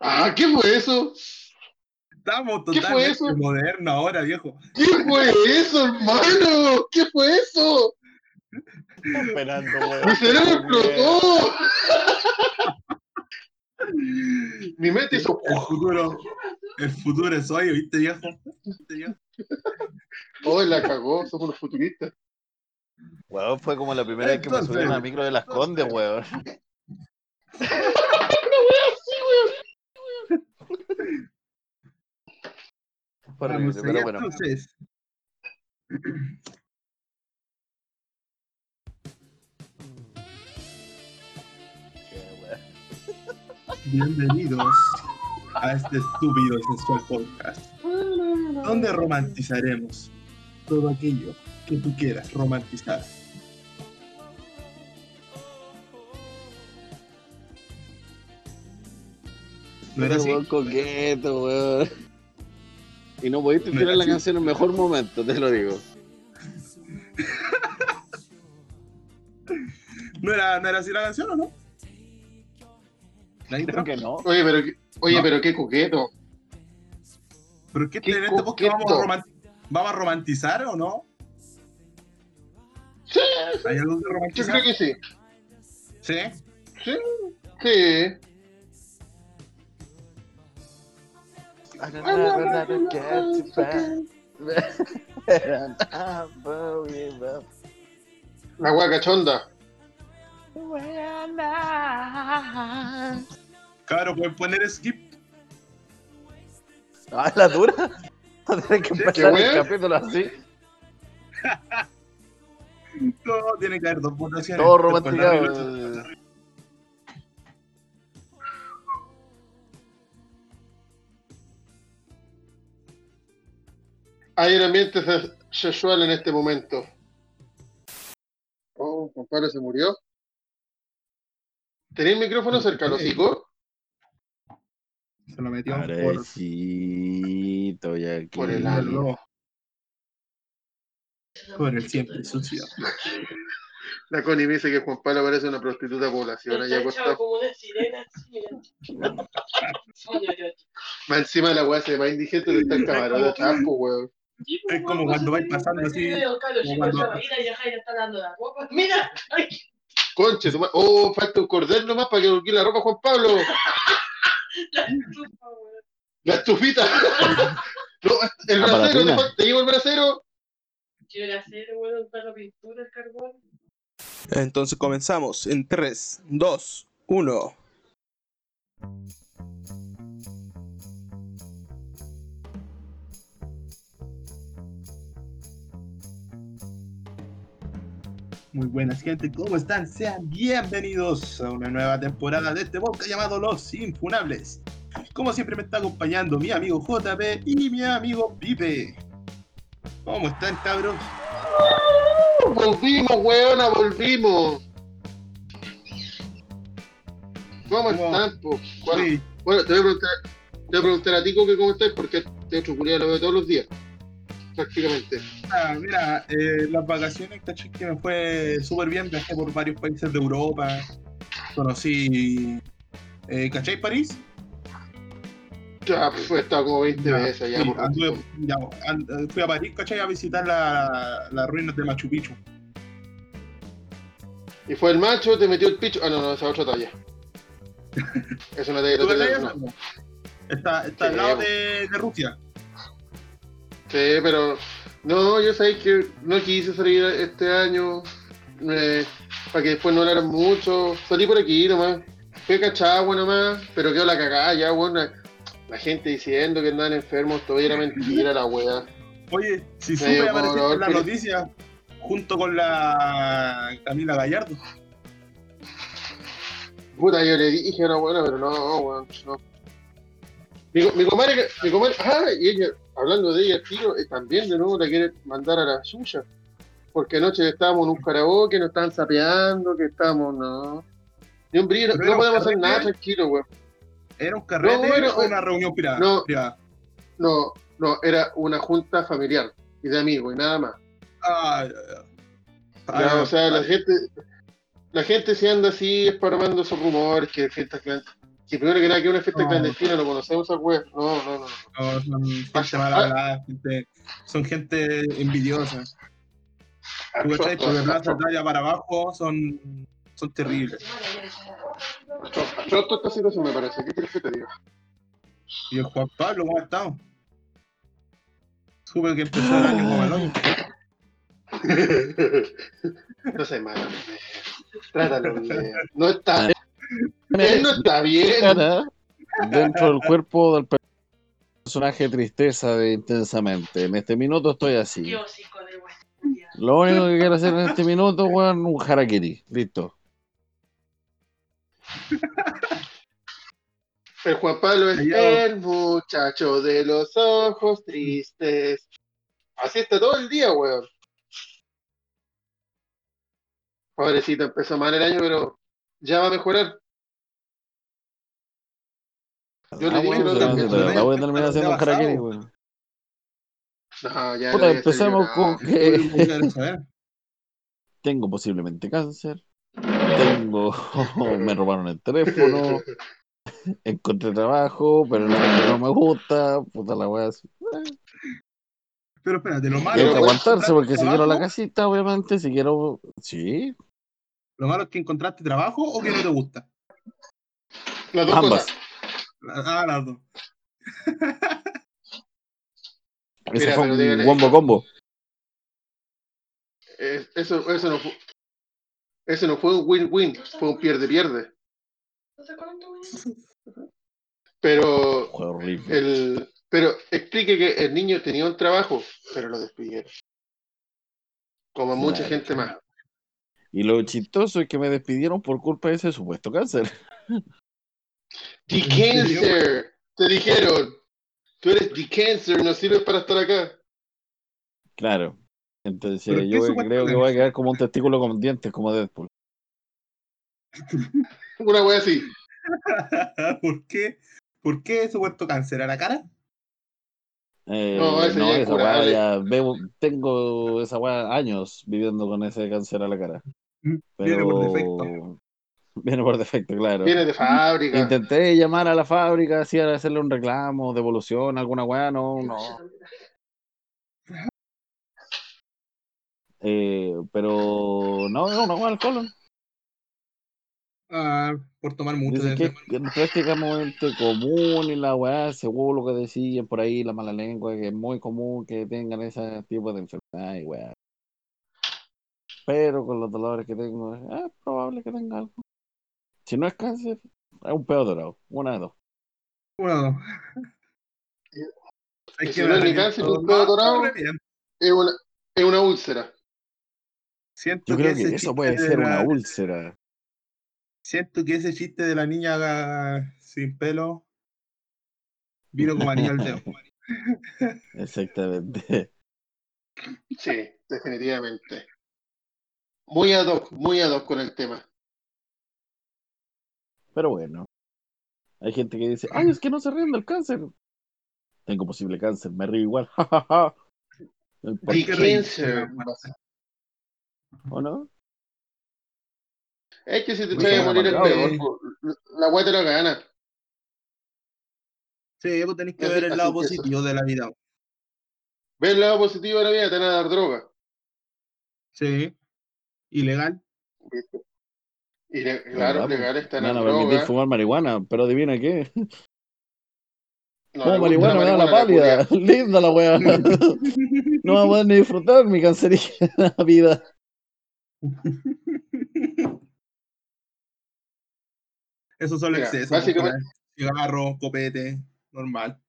Ah, ¿qué fue eso? Estamos ¿Qué fue totalmente modernos ahora, viejo. ¿Qué fue eso, hermano? ¿Qué fue eso? Esperando, weón. Mi cerebro explotó. Mi mente hizo. El futuro, el futuro es hoy, ¿viste, viejo? ¿Viste, viejo? Oh, la cagó, somos unos futuristas. Weón, fue como la primera vez que me subí a una micro de las Condes, weón. Fue Vamos allá, bueno. entonces. Bienvenidos a este estúpido y sensual podcast, donde romantizaremos todo aquello que tú quieras romantizar. ¿No era así? coqueto, weón. Y no pudiste No tirar la así. canción en el mejor momento, te lo digo. ¿No era, ¿No era así la canción o no? Creo que no. Oye, pero, qué- oye, No. pero qué coqueto. ¿Pero qué, Qué en este podcast vamos a, vamos a romantizar o no? Sí, ¿Hay algo yo romantizar? creo que sí. Sí. Sí. Sí. I don't get. La hueá cachonda. Claro, pueden poner skip. Ah, la dura. Tener que ¿Qué empezar el wea? capítulo así. Todo tiene que haber dos votaciones. Todo Después Hay un ambiente se- sexual en este momento. Oh, Juan Pablo se murió. ¿Tenía el micrófono cerca, los hocico? Se lo metió por, Parecito, ya aquí. Por el por lo- por el siempre sucio. La Connie me dice que Juan Pablo parece una prostituta población allá acostado. como una sirena. Más encima de la weá se ve más indigente de estar de champo, weón. Sí, Es como weón, cuando vais pasando así, como cuando-. Mira, ay, Conche, oh, falta un cordel nomás para que volquee la ropa Juan Pablo. la estufa, weón. La estufita. No, el La bracero, te, llevo el bracero. Quiero hacer, weón, para la pintura, el carbón. Entonces comenzamos en 3, 2, 1. Muy buenas gente, ¿cómo están? Sean bienvenidos a una nueva temporada de este podcast llamado Los Infunables. Como siempre me está acompañando mi amigo JP y mi amigo Pipe. ¿Cómo están cabros? Volvimos, weona, volvimos. ¿Cómo están, po? Bueno, Sí, bueno, te voy a preguntar, te voy a preguntar a ti Coque, cómo estás, porque este otro lo veo todos los días. Prácticamente. Ah, mira, eh, las vacaciones, caché que me fue súper bien. Viajé por varios países de Europa. Conocí. Eh, ¿Cachai París? Ya, fue estado como 20 Ya, veces ya, sí, anduve- ya, fui a París, ¿cachai? A visitar la- las ruinas de Machu Picchu. Y fue el macho, te metió el picho. Ah, no, no, esa es otra talla. Es una talla ¿Tú talla, eso? no. Está, está al lado de Rusia. Sí, pero no, yo sabéis que no quise salir este año eh, para que después no hablaran mucho. Salí por aquí nomás. Fui a Cachagua nomás, pero quedó la cagada ya, bueno. La gente diciendo que andaban enfermos, todo era mentira la wea. Oye, si supe aparecer favor, en la noticia junto con la Camila Gallardo. Puta, yo le dije a una buena, pero no, weón, no. Mi, mi comadre, mi comadre, ah, y ella, hablando de ella, tío, eh, también de nuevo la quiere mandar a la suya. Porque anoche estábamos en un karaoke, nos estaban sapeando, que estábamos, no. Ni un brillo, no podemos hacer nada tranquilo, weón. ¿Era un carrete No, era- o una reunión privada? no. privada? No, no, era una junta familiar y de amigos y nada más. Ah, ya, ya. Ah, o sea, la gente, la gente si anda así esparmando esos rumores que fiestas que Si primero que nada que una fiesta No. clandestina, no conocemos a weas. No, no, no. no. Son gente Ah, mal hablada, gente, son gente envidiosa. ¿Tú cachai? Porque Plaza Italia para abajo son, son terribles. Choto esta situación me parece. ¿Qué quieres que te diga? Y el Juan Pablo, ¿cómo ha estado? Supe que empezó el año como el hoyo. no sé malo. Trátalo bien. No está. Él no está bien. Dentro del cuerpo del personaje tristeza de intensamente. En este minuto estoy así. Dios, hijo de weón. Lo único que quiero hacer en este minuto, weón, un harakiri. Listo. El Juan Pablo es el muchacho de los ojos tristes. Así está todo el día, weón. Pobrecito, empezó mal el año, pero ya va a mejorar. Yo le Ah, dije la voy a terminar haciendo un harakiri, weón. No, ya Puta, empecemos con que tengo posiblemente cáncer. Tengo. me robaron el teléfono. Encontré trabajo, pero no, no me gusta. Puta la weá. así. Pero espérate, lo Y malo hay que aguantarse porque si quiero la casita, obviamente, si quiero. Sí, Lo malo es que encontraste trabajo o que no te gusta. Las dos ambas. cosas. Ah, las dos. Mira, fue un dígale- combo combo. Eh, Eso, eso no fue. Eso no fue un win-win, fue un pierde-pierde. Pero Fue horrible. el, pero explique que el niño tenía un trabajo, pero lo despidieron. Como mucha Claro. gente más. Y lo chistoso es que me despidieron por culpa de ese supuesto cáncer. The. Cancer, te dijeron. Tú eres The Cancer, no sirves para estar acá. Claro. Entonces ¿Pero qué yo creo que voy a quedar como un testículo con dientes, como Deadpool. Una wea así. ¿Por qué? ¿Por qué supuesto cáncer? ¿A la cara? Eh, No, ese ya es esa ya veo- tengo esa weá años viviendo con ese cáncer a la cara. Viene Pero... por defecto. Viene por defecto, claro. Viene de fábrica. Intenté llamar a la fábrica, así, a hacerle un reclamo, devolución, alguna weá, no, no. Eh, pero no, no, una weá al colon. Ah, por tomar mucho de Dicen que es prácticamente común y la weá, según lo que decían por ahí, la mala lengua, que es muy común que tengan ese tipo de enfermedad y weá. Pero con los dolores que tengo, es probable que tenga algo. Si no es cáncer, es un pedo dorado, una de dos. Bueno. Y Es si que no es ni cáncer, un pedo dorado. Es una, es una úlcera. Siento Yo creo que eso puede de ser la- una úlcera. Siento que ese chiste de la niña ga- sin pelo vino como anillo al dedo. Exactamente. Sí, definitivamente. Muy ad hoc, muy ad hoc con el tema. Pero bueno. Hay gente que dice, ay, es que no se ríen del cáncer. Tengo posible cáncer, me río igual. Cancer. ¿O no? Es que si te Muy traes a morir es amargado, peor. po. La wea te lo gana. Sí, vos tenés que Así- ver el lado eso. positivo de la vida. Ve el lado positivo de la vida, te van a dar droga. Sí. Ilegal. ¿viste? Y le- claro, legal está Me la van a permitir droga. fumar marihuana, pero adivina qué. No, marihuana me da la pálida. Linda la weá. No va a poder ni disfrutar mi cancerígena vida. Eso son Mira, excesos. básicamente- pues, Cigarro, copete, normal.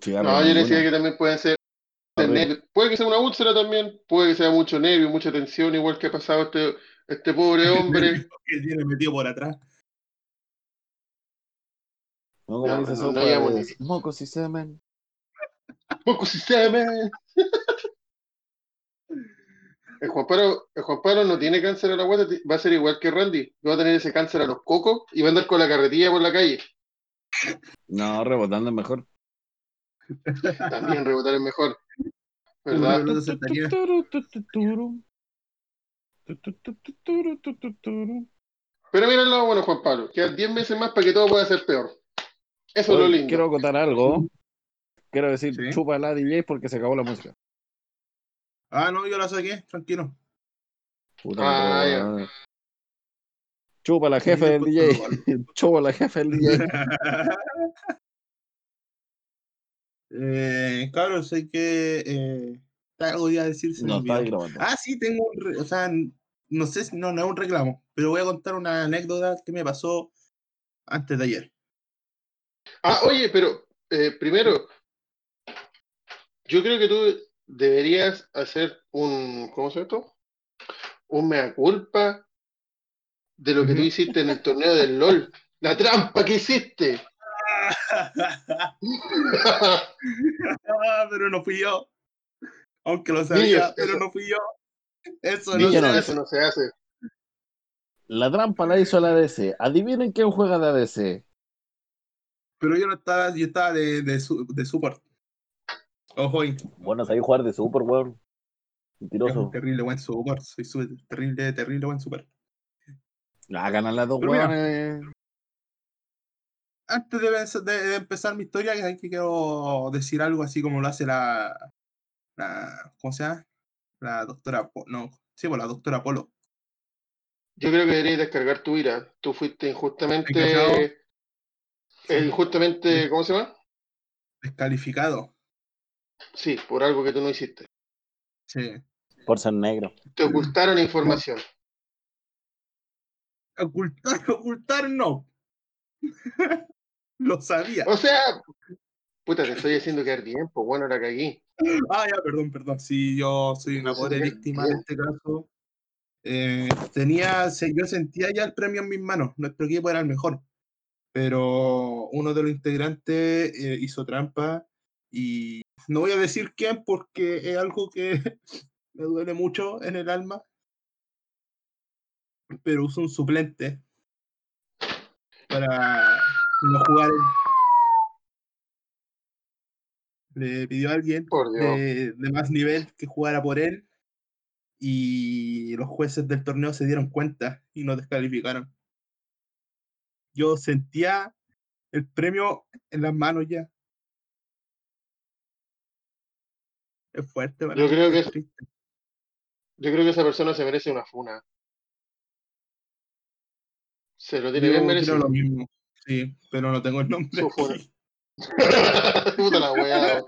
Cigarro, No, yo decía que también pueden ser Puede que sea una úlcera también, puede que sea mucho nervio, mucha tensión, igual que ha pasado este, este pobre hombre. que tiene metido por atrás. No, como No, dice no, no es mocos y semen. Poco sistema. El Juan Pablo, el Juan Pablo no tiene cáncer a la guata, va a ser igual que Randy. Va a tener ese cáncer a los cocos y va a andar con la carretilla por la calle. No, rebotando es mejor. También rebotar es mejor. Pero mira el lado bueno, Juan Pablo. Quedan 10 meses más para que todo pueda ser peor. Eso es lo lindo. Quiero acotar algo. Quiero decir, Sí. chupa la DJ porque se acabó la música. Ah, no, yo la saqué, tranquilo. Puta, Ah, ya. Chupa la jefa del DJ. Chupa la jefa del DJ. eh, claro, sé que eh, algo iba a decir. se me No, está. Ah, sí, tengo un, re- o sea, no sé, si- no, no es un reclamo, pero voy a contar una anécdota que me pasó antes de ayer. Ah, oye, pero eh, primero, yo creo que tú deberías hacer un, ¿cómo se llama esto? Un mea culpa de lo que tú hiciste en el torneo del LOL. La trampa que hiciste. Ah, pero no fui yo. Aunque lo sabía, Niños, pero eso- no fui yo. Eso no Niños, se no, hace. Eso no se hace. La trampa la hizo la ADC. Adivinen quién juega de ADC. Pero yo no estaba, yo estaba de, de, su- de support. Ojo, ahí. Bueno, sabéis jugar de super, weón. Mentiroso. terrible buen support. Soy su- terrible, terrible buen support. Ah, ganan las dos weones. Antes de, pens- de- de empezar mi historia, que que quiero decir algo así como lo hace la, la ¿cómo se llama? La doctora, no, sí, pues la doctora Polo. Yo creo que deberías descargar tu ira. Tú fuiste injustamente. eh, injustamente, ¿cómo se llama? Descalificado. Sí, por algo que tú no hiciste. Sí. Por ser negro. Te ocultaron información. Ocultar, ocultar no. lo sabía. O sea, puta, te estoy haciendo quedar bien, pues bueno, la cagué. Ah, ya, perdón, perdón. Sí, yo soy una pobre víctima en este caso. Eh, tenía, yo sentía ya el premio en mis manos. Nuestro equipo era el mejor. Pero uno de los integrantes eh, hizo trampa y no voy a decir quién porque es algo que me duele mucho en el alma. Pero usó un suplente para no jugar. Le pidió a alguien de, de más nivel que jugara por él y los jueces del torneo se dieron cuenta y nos descalificaron. Yo sentía el premio en las manos ya. Es fuerte, Yo creo que es. Yo creo que esa persona se merece una funa. Se lo tiene Yo bien merecido. lo mismo, sí, pero no tengo el nombre. Puta la weá.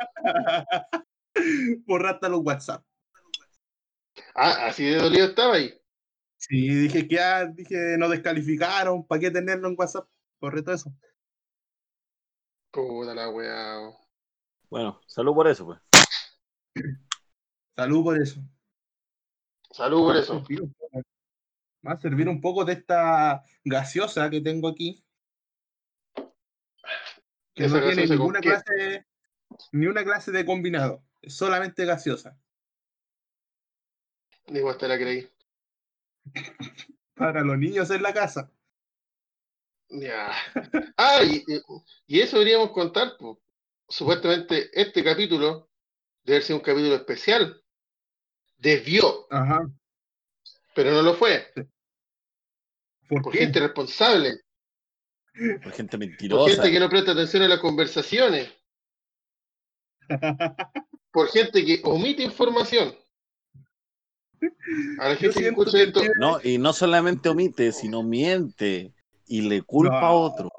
Borraste los WhatsApp. Ah, así de dolido estaba ahí. Sí, dije que ya, dije, no descalificaron, ¿para qué tenerlo en WhatsApp? Corre todo eso. Puta la weá. Bueno, salud por eso, pues. Salud por eso. Salud por eso. va a servir un poco de esta gaseosa que tengo aquí. Que no tiene ninguna qué? clase, ni una clase de combinado. Solamente gaseosa. Digo, te la creí. Para los niños en la casa. Ya. Ah, y, y- y eso deberíamos contar. pues. Supuestamente este capítulo debe ser un capítulo especial. Desvió, Ajá. pero no lo fue. ¿Por, Por qué? gente responsable. Por gente Por mentirosa. gente que no presta atención a las conversaciones. Por gente que omite información. A la gente que escucha esto. No, y no solamente omite, sino miente. Y le culpa a otro.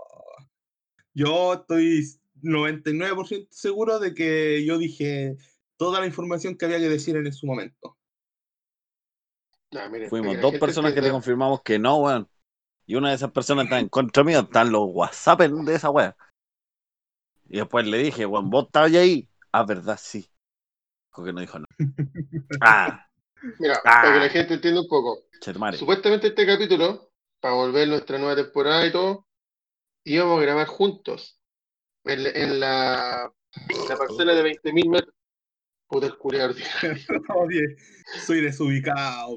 Yo estoy 99% seguro de que yo dije toda la información que había que decir en su momento. Fuimos la dos personas que le confirmamos que no, weón. Y una de esas personas está en contra mío, están los WhatsApp de esa wea. Y después le dije, weón, vos estabas ahí. Ah, verdad, sí. Dijo que no dijo no. Ah, Mira, Ah. para que la gente entienda un poco. Chetumare. Supuestamente este capítulo, para volver nuestra nueva temporada y todo, íbamos a grabar juntos. En, la- en la, en la parcela de 20.000 metros. Puta el ordinario. Oye, soy desubicado.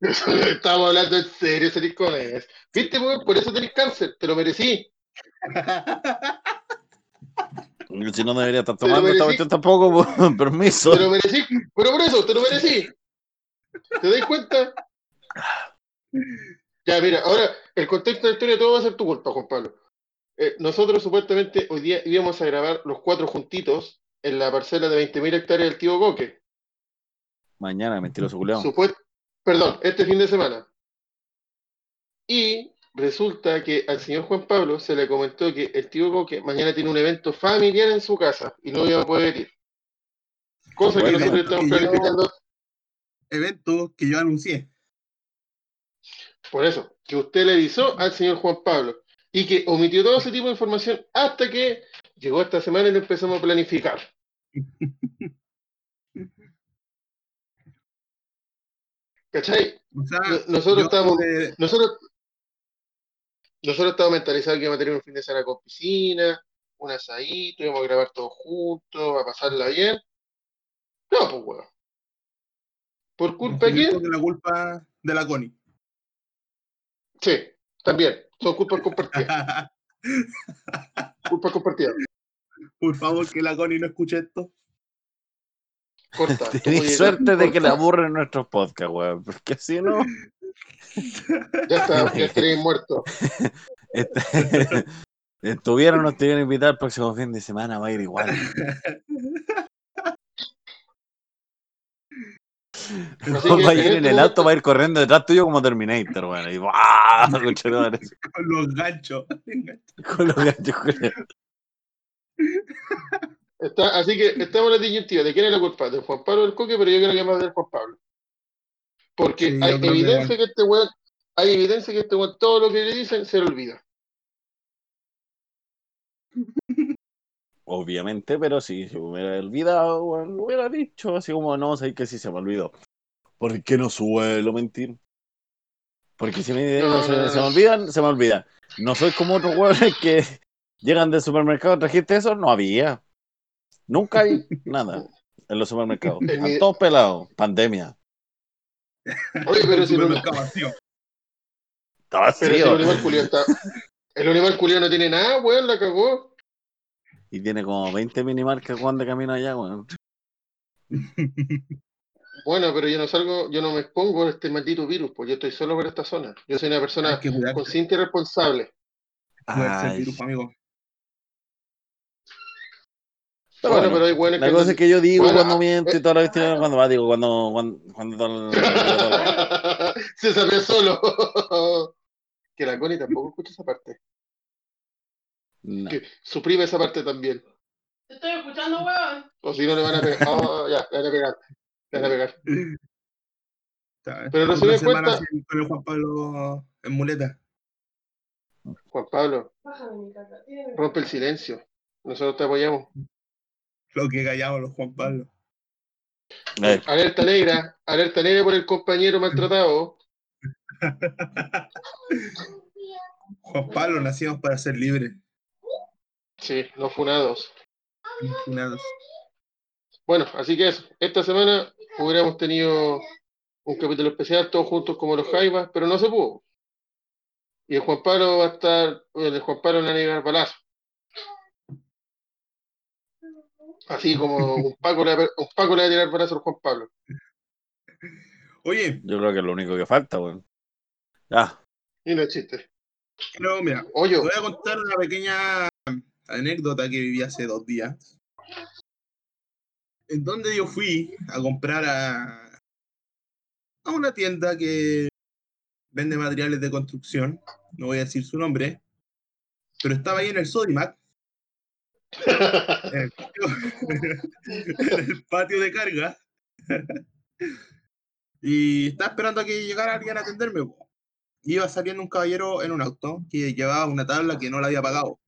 Estábamos hablando en serio, salís con eso. ¿Viste, weón? Por eso tenés cáncer, te lo merecí. Si no debería estar tomando esta cuestión tampoco, por permiso. Te lo merecí. Pero por eso, te lo merecí. ¿Te das cuenta? Ya, mira, ahora el contexto de la historia todo va a ser tu culpa, Juan Pablo. Eh, nosotros supuestamente hoy día íbamos a grabar los cuatro juntitos en la parcela de 20.000 hectáreas del tío Coque. Mañana, mentiroso culiao. Supuest- Perdón, este fin de semana. Y resulta que al señor Juan Pablo se le comentó que el tío Coque mañana tiene un evento familiar en su casa y no iba a poder ir. Cosa que Bueno, nosotros estamos planificando, Evento que yo anuncié. por eso, que usted le avisó al señor Juan Pablo y que omitió todo ese tipo de información hasta que llegó esta semana y lo empezamos a planificar. ¿Cachai? O sea, No- nosotros estamos- Nosotros, nosotros estábamos mentalizados que íbamos a tener un fin de semana con piscina, un asadito, íbamos a grabar todos juntos, a pasarla bien. No, pues weón. ¿Por culpa de quién? de la culpa de la Connie. Sí, también. Son culpas compartidas. Culpas compartidas. Por favor, que la Connie no escuche esto. Corta. Tenés suerte de que le aburren nuestros podcasts, weón. Porque si no, Ya está, ya estaréis muertos. este- estuvieron, nos te iban a invitar el próximo fin de semana, va a ir igual. Así va a ir en el auto, va a ir corriendo detrás tuyo como Terminator, weón. Y ¡buah! Con los ganchos. Con los ganchos. Está, así que estamos en la disyuntiva. ¿De quién es la culpa? ¿De Juan Pablo del Coque? Pero yo creo que más del Juan Pablo. Porque Sí, hay que evidencia que este weón, hay evidencia que este weón, todo lo que le dicen se le olvida. Obviamente, pero sí, si me hubiera olvidado, lo hubiera dicho, así como no, sé que sí se me olvidó. ¿Por qué no suelo mentir? Porque si me, No, se, no, se me olvidan, se me olvidan. No soy como otros huevones que llegan del supermercado, ¿trajiste eso? No había. Nunca hay nada en los supermercados. Están todos pelados. Pandemia. Oye, pero El si el, supermercado vacío. Estaba pero si el está. Animal culiao no tiene nada, weón, la cagó. Y tiene como 20 minimarcas Juan de camino allá, weón. Bueno, pero yo no salgo, yo no me expongo a este maldito virus, pues yo estoy solo por esta zona. Yo soy una persona consciente y responsable. Cuidarse el Ay. virus, amigo. Pero bueno, bueno, pero hay buenos La cosa es que yo digo Bueno, cuando ah, miento y eh. toda la cuestión, cuando va, digo, cuando, cuando, Se salió solo. que la Connie tampoco escucha esa parte. No. Que suprime esa parte también. Te estoy escuchando, weón. O si no le van a pegar. Ah, ya, le van a pegar. Le van a pegar. Pero no se cuenta- Con el Juan Pablo en muleta. Juan Pablo, rompe el silencio. Nosotros te apoyamos. Lo que callamos los Juan Pablo. Eh, Alerta negra, alerta negra por el compañero maltratado. Juan Pablo, nacimos para ser libres. Sí, no funados. Confinados. Bueno, así que eso. Esta semana hubiéramos tenido un capítulo especial, todos juntos como los Jaivas, pero no se pudo. Y el Juan Pablo va a estar, el Juan Pablo van a llegar balazo. Así como un Paco le, va a- un Paco le va a tirar balazo al Juan Pablo. Oye, yo creo que es lo único que falta, weón. Ya. Y no es chiste. pero mira, Oye, te voy a contar una pequeña anécdota que viví hace dos días. En donde yo fui a comprar a, a una tienda que vende materiales de construcción. No voy a decir su nombre. Pero estaba ahí en el Sodimac, en el patio, de carga. y estaba esperando a que llegara alguien a atenderme. Iba saliendo un caballero en un auto que llevaba una tabla que no la había pagado.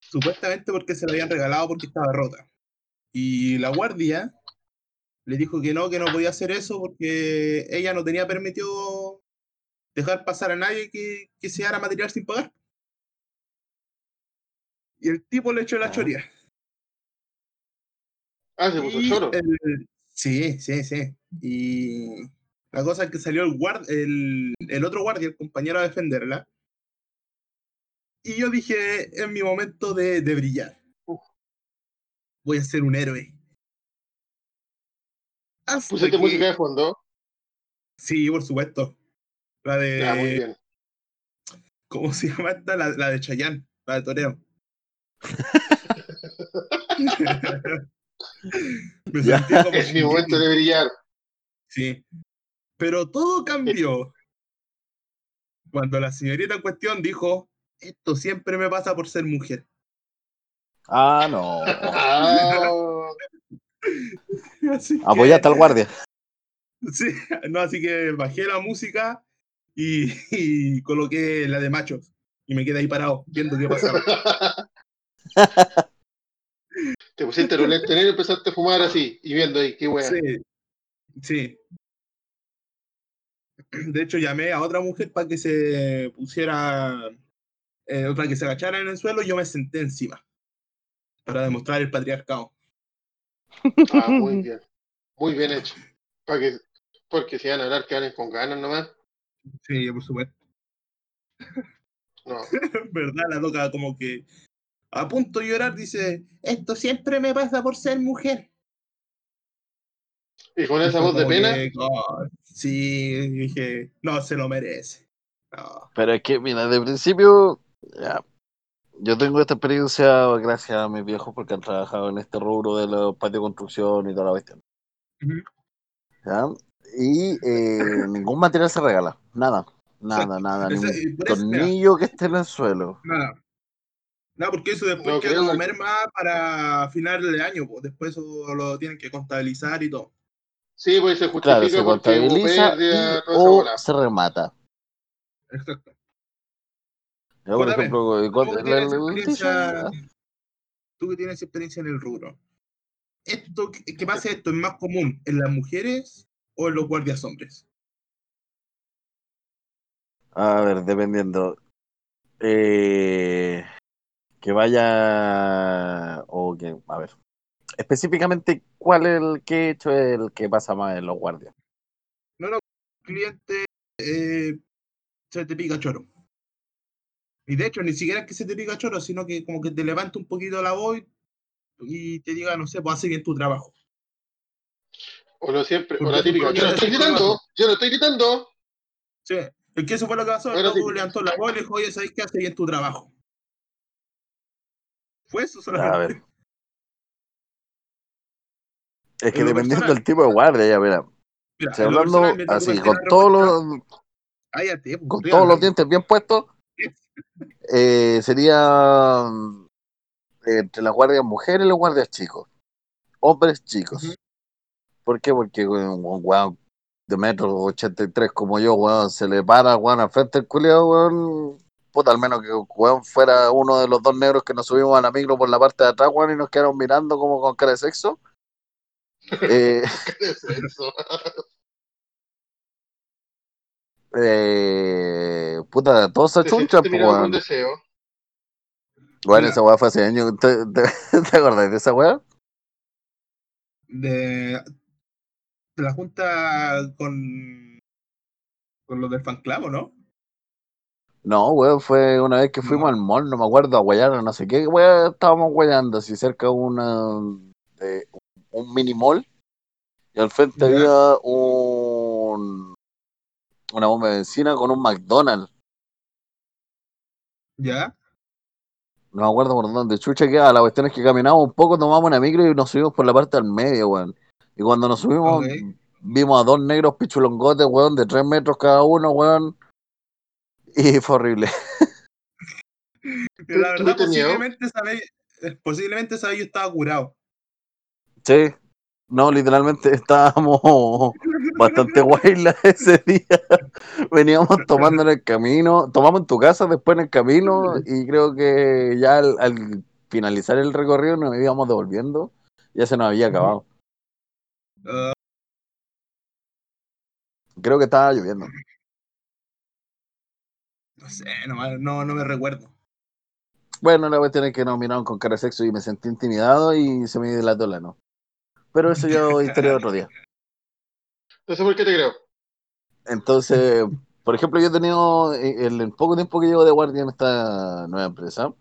Supuestamente porque se la habían regalado porque estaba rota. Y la guardia le dijo que no, que no podía hacer eso porque ella no tenía permitido dejar pasar a nadie que, que se haga material sin pagar. Y el tipo le echó la Ah. choría. ah, se puso choro. el- Sí, sí, sí. Y la cosa es que salió el, guard, el, el otro guardia, el compañero a defenderla. Y yo dije, es mi momento de, de brillar. Uf. Voy a ser un héroe. Hasta Pusiste que- música de fondo. Sí, por supuesto. La de. Ya, muy bien. ¿Cómo se llama esta? La, la de Chayanne, la de Toreo. Me sentí como Es mi momento de brillar. Sí. Pero todo cambió cuando la señorita en cuestión dijo: Esto siempre me pasa por ser mujer. Ah, no. Ah, Así que- Apoyaste al guardia. Sí, no, así que bajé la música y, y coloqué la de machos. Y me quedé ahí parado, viendo qué pasaba. te pusiste el lente negro y empezaste a fumar así, y viendo ahí, qué wea. Sí, sí. De hecho, llamé a otra mujer para que se pusiera, eh, otra que se agachara en el suelo y yo me senté encima. Para demostrar el patriarcado. Ah, muy bien. Muy bien hecho. Para que, porque si van a hablar, que con ganas nomás. Sí, por supuesto. No. ¿Verdad? La loca como que a punto de llorar dice, esto siempre me pasa por ser mujer. Y con esa voz de pena, que, oh, sí, dije, no, se lo merece. No. Pero es que, mira, de principio, ya, yo tengo esta experiencia gracias a mis viejos porque han trabajado en este rubro de los patios de construcción y toda la cuestión. Y eh, ningún material se regala, nada, nada, nada, ni Esa- un y por eso, mira, tornillo que esté en el suelo. Nada. Nada, porque eso después No, queda que- merma para final de año, pues después eso lo tienen que contabilizar y todo. sí, pues se justifica Claro, se contabiliza y, esa o bola. se remata. Exacto. Ya, por JP, ejemplo, ¿tú que tienes experiencia, tú que tienes experiencia en el rubro, esto, ¿qué qué pasa esto? ¿Es más común en las mujeres o en los guardias hombres? A ver, dependiendo. Eh, que vaya. O que. A ver. Específicamente, ¿cuál es el que hecho es el que pasa más en los guardias? No, no, cliente eh, se te pica choro. Y de hecho, ni siquiera es que se te pica choro, sino que como que te levanta un poquito la voz y te diga, no sé, pues hace bien tu trabajo. O lo siempre, o la típica, yo no lo estoy gritando, Colgajo. yo no estoy gritando. Sí, es que eso fue lo que pasó. El levantó la voz y le dijo, oye, ¿sabes qué hace bien tu trabajo? Fue eso A ver. Es que dependiendo del tipo de guardia, ya, mira. Mira, hablando personal, así, con todos los, Cállate, pues, con todos los dientes bien puestos, eh, sería mm, entre las guardias mujeres y los guardias chicos. Hombres chicos. ¿Por qué? Porque un weón de metro 83 como yo, weón, se le para, weón, al frente del culiado, weón. Puta, al menos que weón fuera uno de los dos negros que nos subimos a la micro por la parte de atrás, weón, y nos quedaron mirando como con cara de sexo. Eh, eh, puta, todos se Te, chuncha, te pues, miraba con weón. deseo. Bueno, Mira. esa weá fue hace años. ¿Te, te, te acordás de esa weá? De, de la junta con, con los del fan club, ¿o ¿no? No, weón, fue una vez que No. fuimos al mall, no me acuerdo, a Guayana, no sé qué weá estábamos guayando, así cerca de una de un mini mall, y al frente había un una bomba de benzina con un McDonald's. ¿Ya? No me acuerdo por dónde chucha quedaba. La cuestión es que caminamos un poco, tomamos una micro y nos subimos por la parte del medio, weón. Y cuando nos subimos, vimos a dos negros pichulongotes, weón, de tres metros cada uno, weón. Y fue horrible. Pero la verdad, posiblemente esa vez, eh, posiblemente esa vez yo estaba curado. Sí. No, literalmente estábamos bastante guaylas ese día. Veníamos tomando en el camino, tomamos en tu casa, después en el camino, y creo que ya al, al finalizar el recorrido nos íbamos devolviendo, ya se nos había acabado. Ah, Creo que estaba lloviendo. No sé, no, no, no me recuerdo. Bueno, la cuestión es que nos miraron con cara de sexo y me sentí intimidado y se me dilató la no. Pero eso es historia de otro día. No sé por qué te creo. Entonces, por ejemplo, yo he tenido, eh, el, el poco tiempo que llevo de guardia en esta nueva empresa,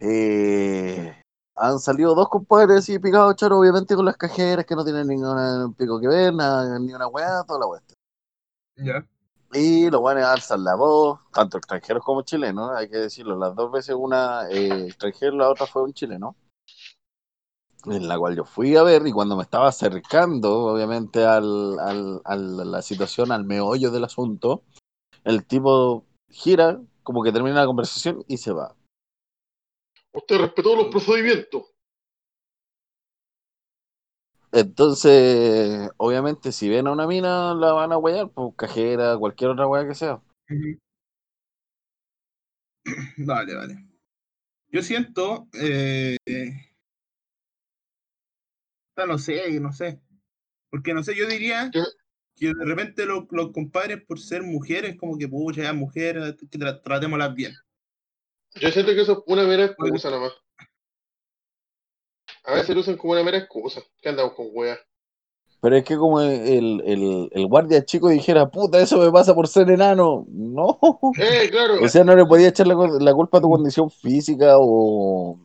eh, han salido dos compadres y picados charo, obviamente con las cajeras que no tienen ningún pico que ver, nada, ni una weá, toda la weá. Ya. Y los buenos alzan la voz, tanto extranjeros como chilenos, hay que decirlo. Las dos veces una eh, extranjero, la otra fue un chileno. En la cual yo fui a ver y cuando me estaba acercando, obviamente, al, al- a la situación, al meollo del asunto, el tipo gira, como que termina la conversación y se va. Usted respetó los procedimientos. Entonces, obviamente, si ven a una mina, la van a huear, pues cajera, cualquier otra hueá que sea. Vale, vale. Yo siento, eh, puta, no sé, no sé. Porque no sé, yo diría que de repente los, los compadres por ser mujeres, como que pucha, ya mujeres, que tra- tratémoslas bien. Yo siento que eso es una mera excusa nomás. A veces lo usan como una mera excusa. ¿Qué andamos con weas? Pero es que como el, el, el guardia chico dijera, puta, eso me pasa por ser enano. No. Eh, claro. O sea, no le podía echar la, la culpa a tu condición física o,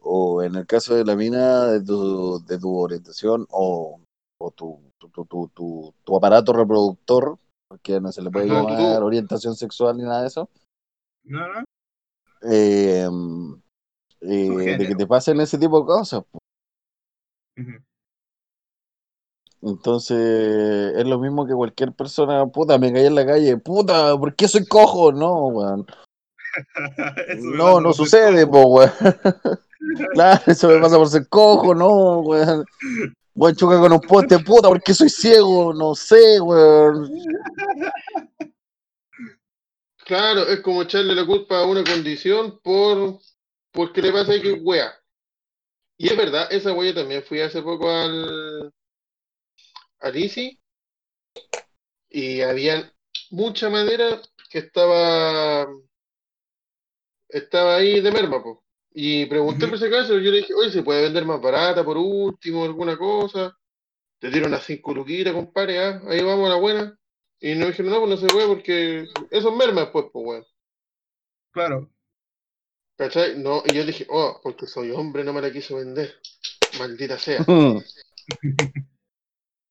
o en el caso de la mina, de tu, de tu orientación o, o tu, tu, tu, tu, tu- tu aparato reproductor, porque no se le puede llamar orientación sexual ni nada de eso. ¿No, no? eh, eh, de que te pasen ese tipo de cosas. Entonces, es lo mismo que cualquier persona, puta, me caí en la calle, puta, ¿por qué soy cojo? No, weón. No, no sucede, po, weón. Claro, eso me pasa por ser cojo, no, weón. Weón, choca con un poste, puta, ¿por qué soy ciego? No sé, weón. Claro, es como echarle la culpa a una condición por porque le pasa que es wea. Y es verdad, esa wea también fui hace poco al al ICI y había mucha madera que estaba estaba ahí de merma, po. Y pregunté por ese caso, yo le dije, oye, ¿se puede vender más barata por último, alguna cosa? Te dieron unas cinco luquitas, compadre, ah, ahí vamos a la buena. Y no dijeron, no, pues no se puede porque eso es merma después, pues, weón. Claro. ¿Cachai? No, y yo dije, oh, porque soy hombre, no me la quiso vender. Maldita sea.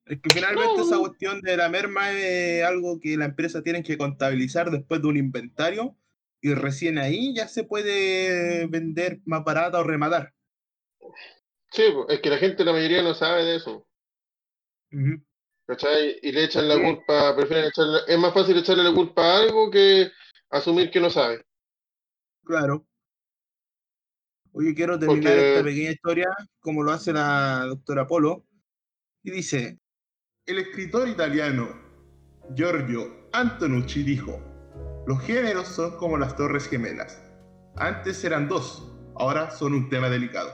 Es que finalmente No, esa cuestión de la merma es algo que la empresa tiene que contabilizar después de un inventario y recién ahí ya se puede vender más barata o rematar. Sí, es que la gente, la mayoría no sabe de eso. ¿Cachai? Y le echan la Sí. culpa, prefieren echarle, es más fácil echarle la culpa a algo que asumir que no sabe. Claro. Oye, quiero terminar Porque- esta pequeña historia como lo hace la doctora Polo. Y dice, el escritor italiano Giorgio Antonucci dijo, los géneros son como las torres gemelas. Antes eran dos, ahora son un tema delicado.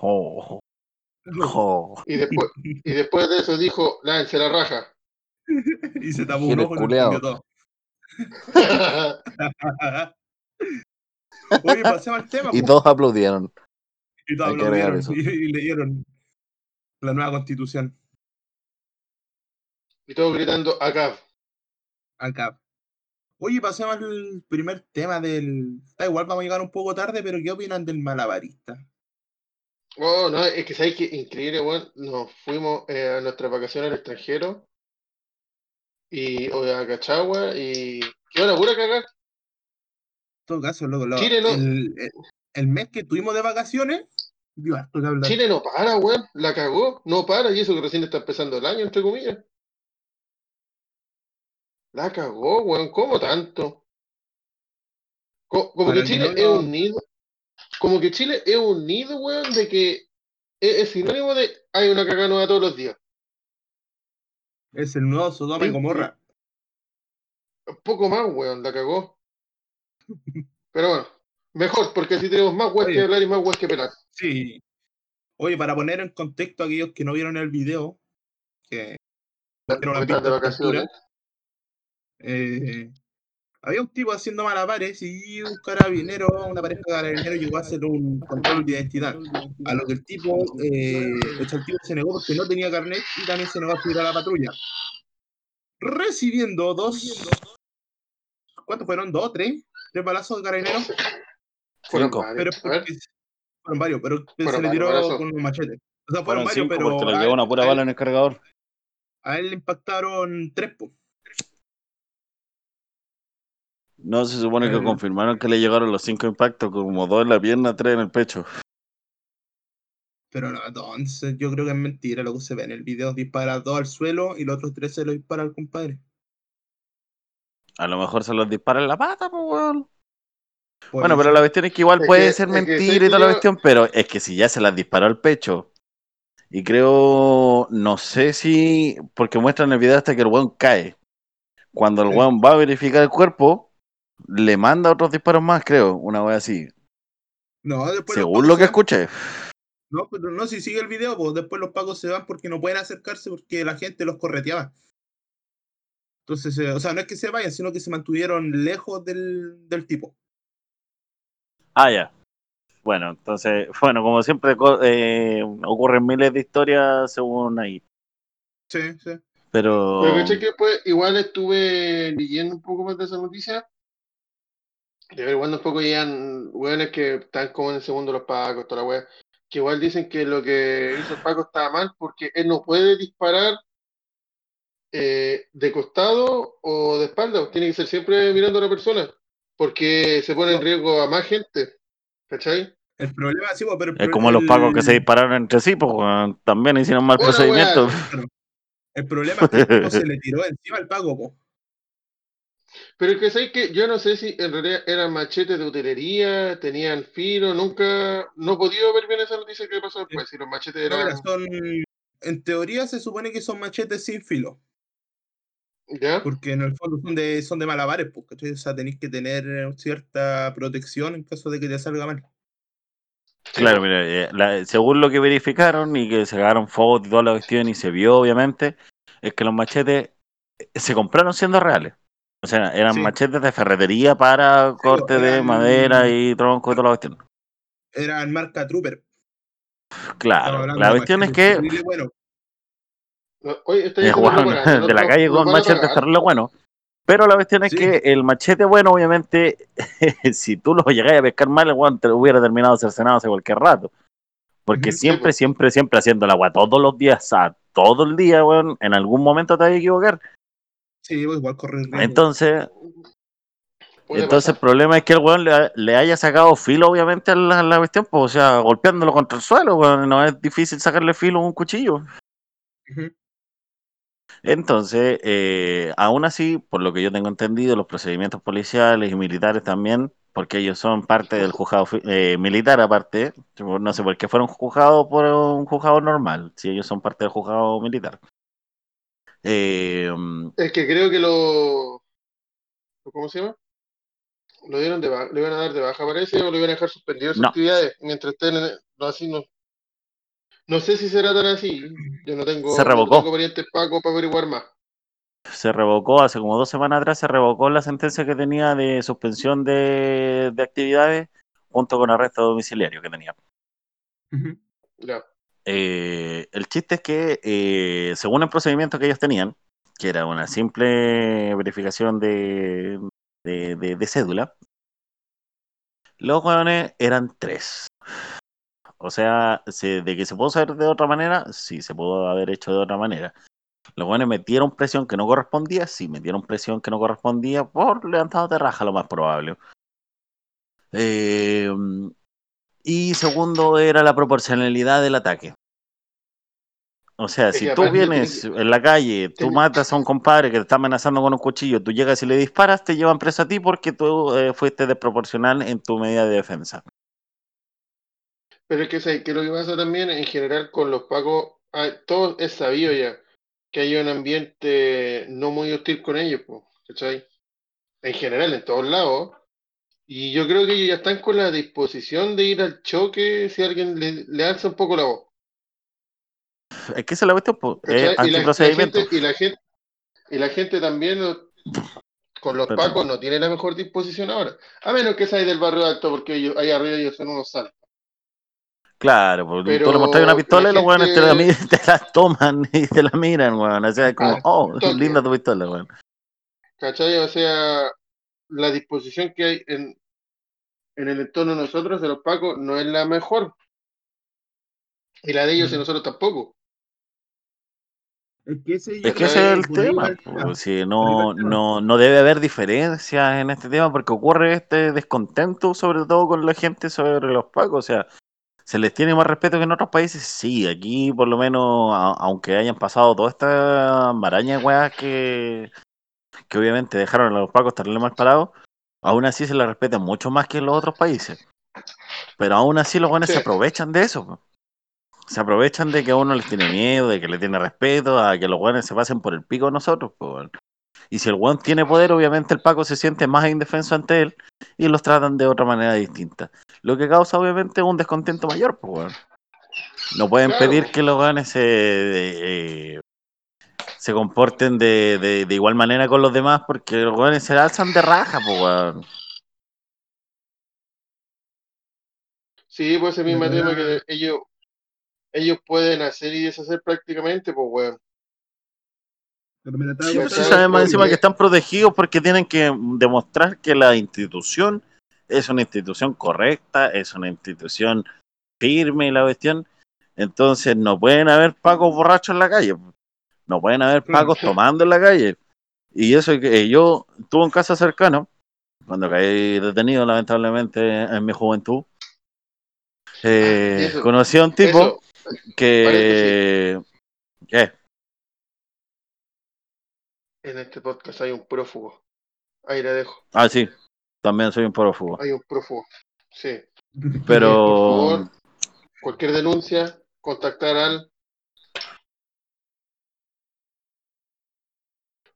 Oh, oh. Y después, y después de eso dijo, lance la raja. y se tapó un ojo y todo. Oye, pasemos al tema. Y po. todos aplaudieron. Y todos hay aplaudieron y, y leyeron la nueva constitución y todo gritando acá. acá. Oye, pasemos al primer tema del. Da igual, vamos a llegar un poco tarde, pero ¿qué opinan del malabarista? Oh, no, es que sabéis que increíble, weón. Nos fuimos eh, a nuestras vacaciones al extranjero. Y, o a Cachagua, y. ¡Qué hora pura cagar! Todo caso, Chile no- el, el- el mes que tuvimos de vacaciones, dio harto que hablar. Chile no para, weón. La cagó. No para. Y eso que recién está empezando el año, entre comillas. La cagó, weón. ¿Cómo tanto? Co- Como Para que Chile no es un nido. Como que Chile es un nido, weón, de que es, es sinónimo de hay una cagada nueva todos los días. Es el nuevo Sodoma y Gomorra. Poco más, weón, la cagó. Pero bueno, mejor, porque así tenemos más weas que hablar y más weas que pelar. Sí. Oye, para poner en contexto a aquellos que no vieron el video, que no lo han Están visto de a esta altura, vacaciones. eh, había un tipo haciendo malabares y un carabinero, una pareja de carabineros llegó a hacer un control de identidad. A lo que el tipo, eh, el tipo se negó porque no tenía carnet y también se negó a subir a la patrulla. Recibiendo dos, ¿cuántos fueron? ¿Dos, tres? ¿Tres balazos de carabineros? Fueron varios. Pero fueron varios, pero se le tiró balazos. con un machete. O sea, fueron, Fueron varios, cinco pero porque le quedó una pura él- bala en el cargador. A él le impactaron tres, po. No, se supone que Eh. confirmaron que le llegaron los cinco impactos, como dos en la pierna, tres en el pecho. Pero no, entonces yo creo que es mentira lo que se ve en el video. Dispara dos al suelo y los otros tres se lo dispara al compadre. A lo mejor se los dispara en la pata, pues, weón. Bueno, pero la cuestión es que igual Es puede que- ser que mentira y toda la cuestión, pero es que si ya se las disparó al pecho, y creo, no sé si, porque muestran el video hasta que el weón cae. Cuando el Sí. weón va a verificar el cuerpo, le manda otros disparos más, creo, una wea así. No, después Según lo que escuché. No, pero no, si sigue el video, pues después los pagos se van porque no pueden acercarse porque la gente los correteaba. Entonces, eh, o sea, no es que se vayan, sino que se mantuvieron lejos del, del tipo. Ah, ya. Bueno, entonces, bueno, como siempre eh, ocurren miles de historias según ahí. Sí, sí. Pero, Pero caché que después igual estuve leyendo un poco más de esa noticia. De ver cuando un poco llegan weones que están como en el segundo los pacos, toda la wea. Que igual dicen que lo que hizo el Paco estaba mal porque él no puede disparar eh, de costado o de espalda. Tiene que ser siempre mirando a la persona. Porque se pone en riesgo a más gente. ¿Cachai? El problema, sí, pues, pero el es como los el- pagos que se dispararon entre sí, pues también hicieron mal Bueno, procedimiento. El problema es que el tipo se le tiró encima al pago, po. Pero es que sabes que yo no sé si en realidad eran machetes de utilería, tenían filo, nunca, no he podido ver bien esa noticia que pasó después, si los machetes No, eran, son. En teoría se supone que son machetes sin filo. ¿Ya? Porque en el fondo son de, son de malabares, pues, ¿cachai? O sea, tenéis que tener cierta protección en caso de que te salga mal. Claro, mira, eh, la- según lo que verificaron y que se sacaron fotos y toda la cuestión y se vio, obviamente, es que los machetes eh, se compraron siendo reales. O sea, eran Sí. machetes de ferretería para corte de eran- madera y tronco y toda la cuestión. Eran marca Trooper. Claro, la cuestión es que bueno. Oye, eh, no- de la calle con a machetes pagar. terrible bueno. Pero la cuestión es Sí. que el machete bueno, obviamente, si tú lo llegas a pescar mal, el weón te lo hubiera terminado cercenado hace cualquier rato. Porque sí, siempre, pues. siempre, siempre haciendo el agua todos los días, o sea, todo el día, weón, en algún momento te vas a equivocar. Sí, pues, igual corre el riesgo. Entonces, entonces el problema es que el weón le, le haya sacado filo, obviamente, a la, a la cuestión, pues, o sea, golpeándolo contra el suelo, weón, no es difícil sacarle filo a un cuchillo. Ujú. Entonces, eh, aún así, por lo que yo tengo entendido, los procedimientos policiales y militares también, porque ellos son parte del juzgado eh, militar aparte, no sé por qué fueron juzgados por un juzgado normal, si ellos son parte del juzgado militar. Eh, Es que creo que lo, ¿cómo se llama? Lo dieron de baja, le iban a dar de baja parece o lo iban a dejar suspendido sus No. actividades mientras estén en, así no. No sé si será tan así. Yo no tengo, Se revocó. no tengo parientes pacos para averiguar más. se revocó, hace como dos semanas atrás, se revocó la sentencia que tenía de suspensión de, de actividades junto con arresto domiciliario que tenía. Eh, el chiste es que, eh, según el procedimiento que ellos tenían, que era una simple verificación de, de, de- de cédula, los hueones eran tres. O sea, se- de que se pudo hacer de otra manera, sí, se pudo haber hecho de otra manera. Los hueones metieron presión que no correspondía, sí, metieron presión que no correspondía por levantado de raja, lo más probable. Eh, y segundo era la proporcionalidad del ataque. O sea, si tú vienes en la calle, tú matas a un compadre que te está amenazando con un cuchillo, tú llegas y le disparas, te llevan preso a ti porque tú eh, fuiste desproporcional en tu medida de defensa. Pero es que, ¿sabes qué es lo que pasa también en general con los pacos? ah, todo es sabido ya, que hay un ambiente no muy hostil con ellos, po, ¿cachai? En general, en todos lados. Y yo creo que ellos ya están con la disposición de ir al choque si alguien le, le alza un poco la voz. Es que es la cuestión, po, ¿cachai? es y, la, gente, y, la gente, y la gente también con los Perdón. pacos no tiene la mejor disposición ahora. A menos que seáis del barrio alto, porque ellos, ahí arriba ellos son unos saltos. Claro, pues Pero tú le mostras una pistola la y los weones te la, te toman y te la miran, weón. O sea, es como, Al oh, toque. linda tu pistola, weón. ¿Cachai? O sea, la disposición que hay en, en el entorno de nosotros, de los pacos, no es la mejor. Y la de ellos y Mm. nosotros tampoco. Es que ese, Es que ese es el tema. pues, si por ahí no, no, no debe haber diferencias en este tema porque ocurre este descontento, sobre todo con la gente sobre los pagos. O sea, ¿se les tiene más respeto que en otros países? Sí, aquí por lo menos, a- aunque hayan pasado toda esta maraña de weas que, que obviamente dejaron a los pagos terrible mal parados, aún así se les respeta mucho más que en los otros países. Pero aún así los buenos Sí. se aprovechan de eso. Se aprovechan de que a uno les tiene miedo, de que le tiene respeto, a que los buenos se pasen por el pico a nosotros. weón. Y si el weón tiene poder, obviamente el Paco se siente más indefenso ante él y los tratan de otra manera distinta. Lo que causa obviamente un descontento mayor, pues weón. No pueden Claro. pedir que los weones se, eh, se comporten de, de- de igual manera con los demás porque los weones se alzan de raja, pues weón. Sí, pues ese mismo tema que ellos, ellos pueden hacer y deshacer prácticamente, pues weón. Estaba Sí, pues, encima que están protegidos porque tienen que demostrar que la institución es una institución correcta, es una institución firme y la cuestión. Entonces no pueden haber pacos borrachos en la calle. No pueden haber pacos tomando en la calle. Y eso que eh, yo tuve un caso cercano, cuando caí detenido lamentablemente en mi juventud. eh, Eso. conocí a un tipo Eso, que... ¿Qué? en este podcast hay un prófugo. Ahí la dejo. Ah, sí. También soy un prófugo. Hay un prófugo. Sí. Pero... Por favor. Cualquier denuncia, contactar al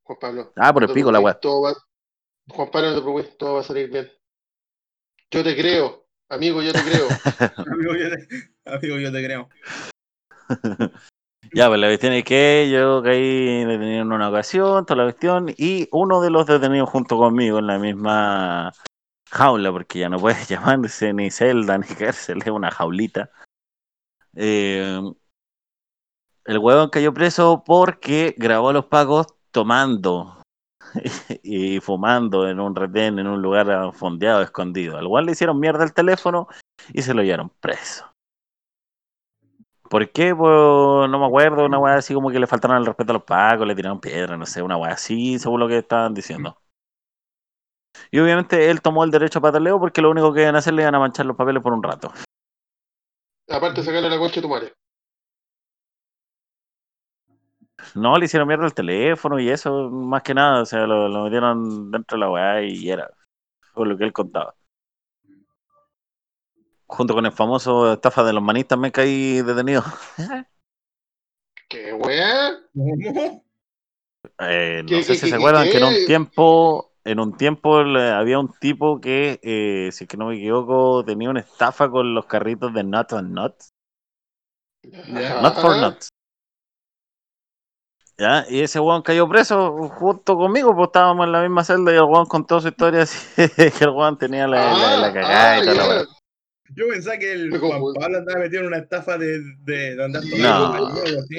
Juan Pablo. Ah, por el pico la weá. todo va- Juan Pablo, no te preocupes, todo va a salir bien. Yo te creo, amigo, yo te creo. Amigo, yo te, amigo, yo te creo. Ya, pues la cuestión es que yo caí detenido en una ocasión, toda la cuestión, y uno de los detenidos junto conmigo en la misma jaula, porque ya no puede llamarse ni celda ni cárcel, es una jaulita. Eh, el huevón cayó preso porque grabó a los pagos tomando y fumando en un retén, en un lugar fondeado, escondido. Al cual le hicieron mierda el teléfono y se lo llevaron preso. ¿Por qué? Pues no me acuerdo, una weá así como que le faltaron el respeto a los pacos, le tiraron piedras, no sé, una weá así, según lo que estaban diciendo. Y obviamente él tomó el derecho a pataleo porque lo único que iban a hacer le iban a manchar los papeles por un rato. Aparte, sacarle la concha de tu madre. No, le hicieron mierda el teléfono y eso, más que nada, o sea, lo, lo metieron dentro de la weá y era, fue lo que él contaba. Junto con el famoso estafa de los manistas me caí detenido. ¿Qué weá? Eh, no ¿Qué, sé qué, si qué, se acuerdan que en un tiempo, en un tiempo había un tipo que, eh, si es que no me equivoco, tenía una estafa con los carritos de Nuts and Nuts. Ya. Not for. Nuts. ¿Ya? Y ese weón cayó preso junto conmigo, pues estábamos en la misma celda y el weón contó su historia así, que el weón tenía la, la, la Ah, cagada ah, y weá. Yo pensaba que el Juan. Pablo andaba metido en una estafa de, de, de andar Sí, tomando No. algo así.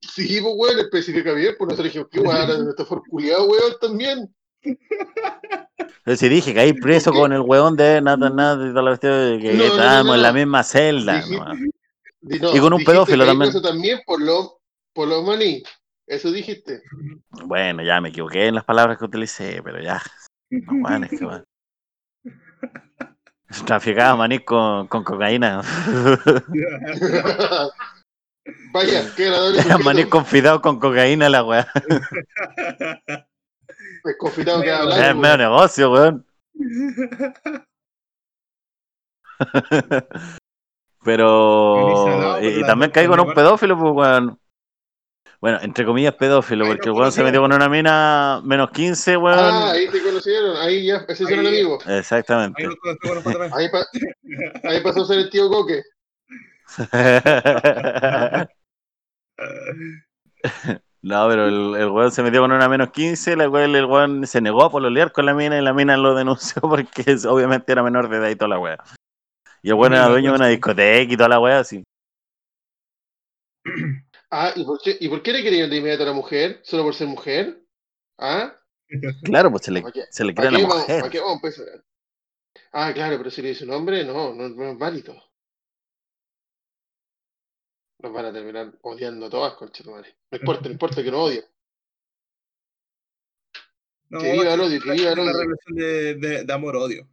Sí, pues weón, especifica bien, pues nosotros dijimos, qué weá, este fue culiado, weón, también. Pero si dije que ahí preso ¿Por qué? con el weón de nada, nada, y toda la cuestión de que No, no, no, estábamos en no. la misma celda. Dije- no, Y con un pedófilo también. preso también por los por los maní. Eso dijiste. Bueno, ya me equivoqué en las palabras que utilicé, pero ya. No, weón, es que weón. Traficaba maní con, con cocaína. Vaya, qué agradable. Era maní sujeto. confidado con cocaína la weá. Desconfitado que Era Era hablar. el medio negocio, weón. Pero. Y, también con de un pedófilo, pues, weón. Bueno, entre comillas pedófilo, porque el weón se metió con una mina menos 15, weón. Ah, ahí te conocieron, ahí ya, ese hicieron Ahí- amigos. Ahí Exactamente. Ahí, pa- ahí pasó a ser el tío Coque. No, pero el, el weón se metió con una menos 15, la cual el weón se negó a pololear con la mina y la mina lo denunció porque es- obviamente era menor de edad y toda la wea. Y el weón era dueño de una discoteca y toda la wea así. Ah, ¿y por qué, ¿y por qué le querían de inmediato a la mujer? ¿Solo por ser mujer? ¿Ah? Claro, pues se le, ¿Para qué, se le ¿para crea la mujer. para qué vamos a empezar? Ah, claro, pero si le dice un hombre, no, no, no es válido. nos van a terminar odiando todas, conchetumare. No importa, no importa que no odien. No, Que viva el odio, que viva el una odio. relación de, de, de amor-odio.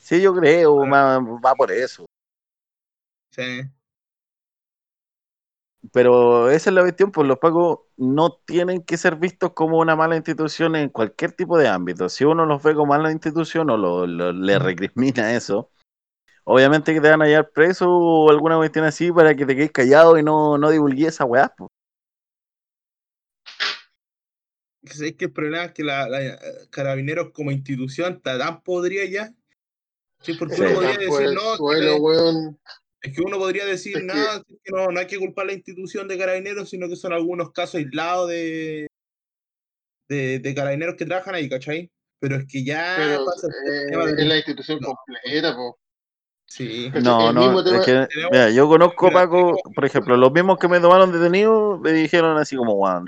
Sí, yo creo, va, va por eso. Sí. Pero esa es la cuestión, pues los pagos no tienen que ser vistos como una mala institución en cualquier tipo de ámbito. Si uno los ve como mala institución o lo, lo- le recrimina eso, obviamente que te van a hallar preso o alguna cuestión así para que te quedes callado y no, no divulgues esa weá. pues. Es que el problema es que la, la- eh, Carabineros como institución está tan podrida ya. Sí, porque Sí. uno podría decir, el no, suelo. Es que uno podría decir, Es que- nada, es que no, no hay que culpar a la institución de Carabineros, sino que son algunos casos aislados de, de, de Carabineros que trabajan ahí, ¿cachai? Pero es que ya Pero pasa eh, de- es la institución no. completa, po. Sí. No, no, es que, mira, yo conozco Paco, por ejemplo, los mismos que me tomaron detenido me dijeron así como, Juan,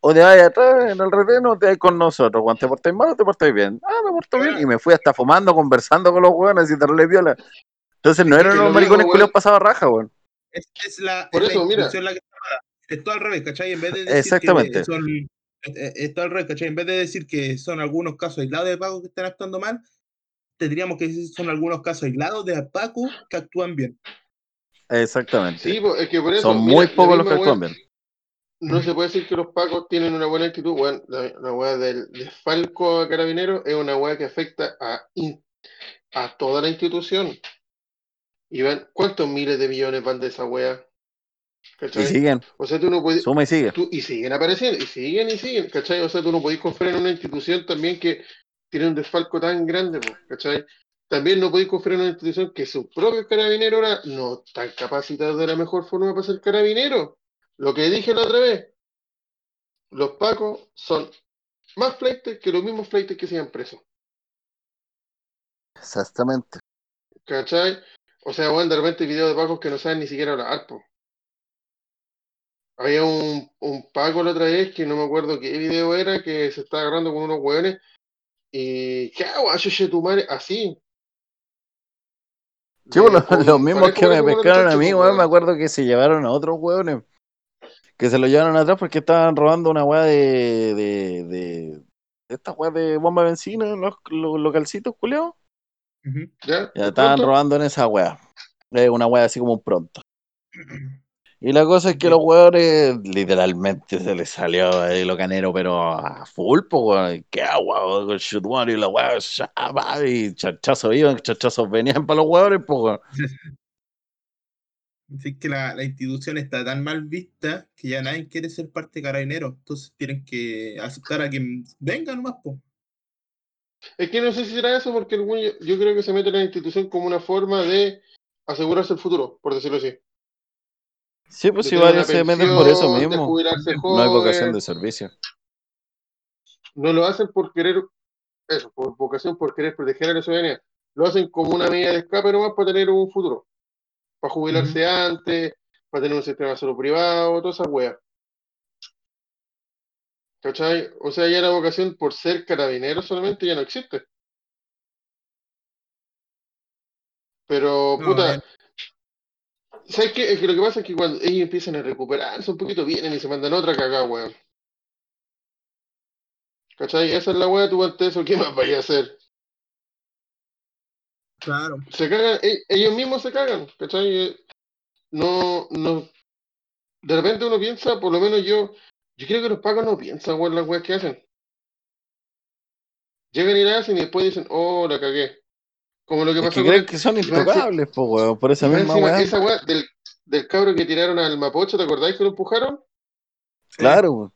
o te vas atrás en el retén o te vas con nosotros, Juan, ¿te portáis mal o te portáis bien? Ah, me porto bien, y me fui hasta fumando, conversando con los weones y darle viola. Entonces no eran los lo maricones culiados pasados raja, weón. Es, es la, Por es la eso, mira. institución la que. Es todo al revés, ¿cachai? En vez de decir Exactamente. que son. es- es- Es todo al revés, ¿cachai? En vez de decir que son algunos casos aislados de Paco que están actuando mal, tendríamos que decir que son algunos casos aislados de Paco que actúan bien. Exactamente. Sí, es que por eso. Son mira, muy la pocos los que actúan bien. No se puede decir que los pacos tienen una buena actitud. La, la weá del desfalco a carabineros es una weá que afecta a, in- a toda la institución. Y van, ¿cuántos miles de millones van de esa weá? Y siguen, O sea, tú no puedes. suma y sigue. tú- y siguen apareciendo, y siguen y siguen, ¿cachai? O sea, tú no podés confiar en una institución también que tiene un desfalco tan grande, ¿cachai? También no podéis confiar en una institución que sus propios carabineros ahora no están capacitados de la mejor forma para ser carabineros. Lo que dije la otra vez, los pacos son más fleites que los mismos fleites que sigan presos, Exactamente. ¿cachai? O sea, bueno, de repente hay videos de pacos que no saben ni siquiera hablar, po. Había un, un Paco la otra vez que no me acuerdo qué video era, que se estaba agarrando con unos hueones y ¿qué hago? Chuche tu madre, así. Sí, los, mismos que me pescaron a mí, weón, me acuerdo que se llevaron a otros weones. Que se lo llevaron atrás porque estaban robando una weá de, de, de, de estas weas de bomba de benzina, los, los localcitos, ¿Ya? Ya ¿De estaban pronto? robando en esa weá. Es una weá así como un pronto. Y la cosa es que los weones literalmente se les salió ahí lo canero, pero a full, po, weón. ¿Qué agua? Con shootwater y la weá, ya, va, y chachazos iban, chachazos venían para los weones, po, weón. Así que la, la institución está tan mal vista que ya nadie quiere ser parte de Carabineros. Entonces tienen que aceptar a quien venga nomás, po. Es que no sé si será eso porque el güey, yo, yo creo que se mete en la institución como una forma de asegurarse el futuro, por decirlo así. Sí, pues una se meten por eso mismo. No hay vocación de servicio. no lo hacen por querer, eso, por vocación, por querer proteger a la ciudadanía. Lo hacen como una medida de escape nomás para tener un futuro. Para jubilarse antes, para tener un sistema de salud privado, toda esa wea. ¿Cachai? O sea, ya la vocación por ser carabinero solamente ya no existe. Pero, No, puta. ¿sabes qué? Es que lo que pasa es que cuando ellos empiezan a recuperarse un poquito, vienen y se mandan otra cagada, weón. ¿Cachai? Esa es la wea, tú ante eso, ¿qué más vaya a hacer? Claro. se cagan, e- ellos mismos se cagan, ¿cachai? No, no, de repente uno piensa, por lo menos yo, yo creo que los pagos no piensan, weón, las weas que hacen. Llegan y la hacen y después dicen, oh, la cagué. Como lo que Es pasó que con creen el- que son intocables, po, weón, por esa misma encima, weá. esa wea del, del cabro que tiraron al Mapocho, ¿te acordáis que lo empujaron? Claro, weón.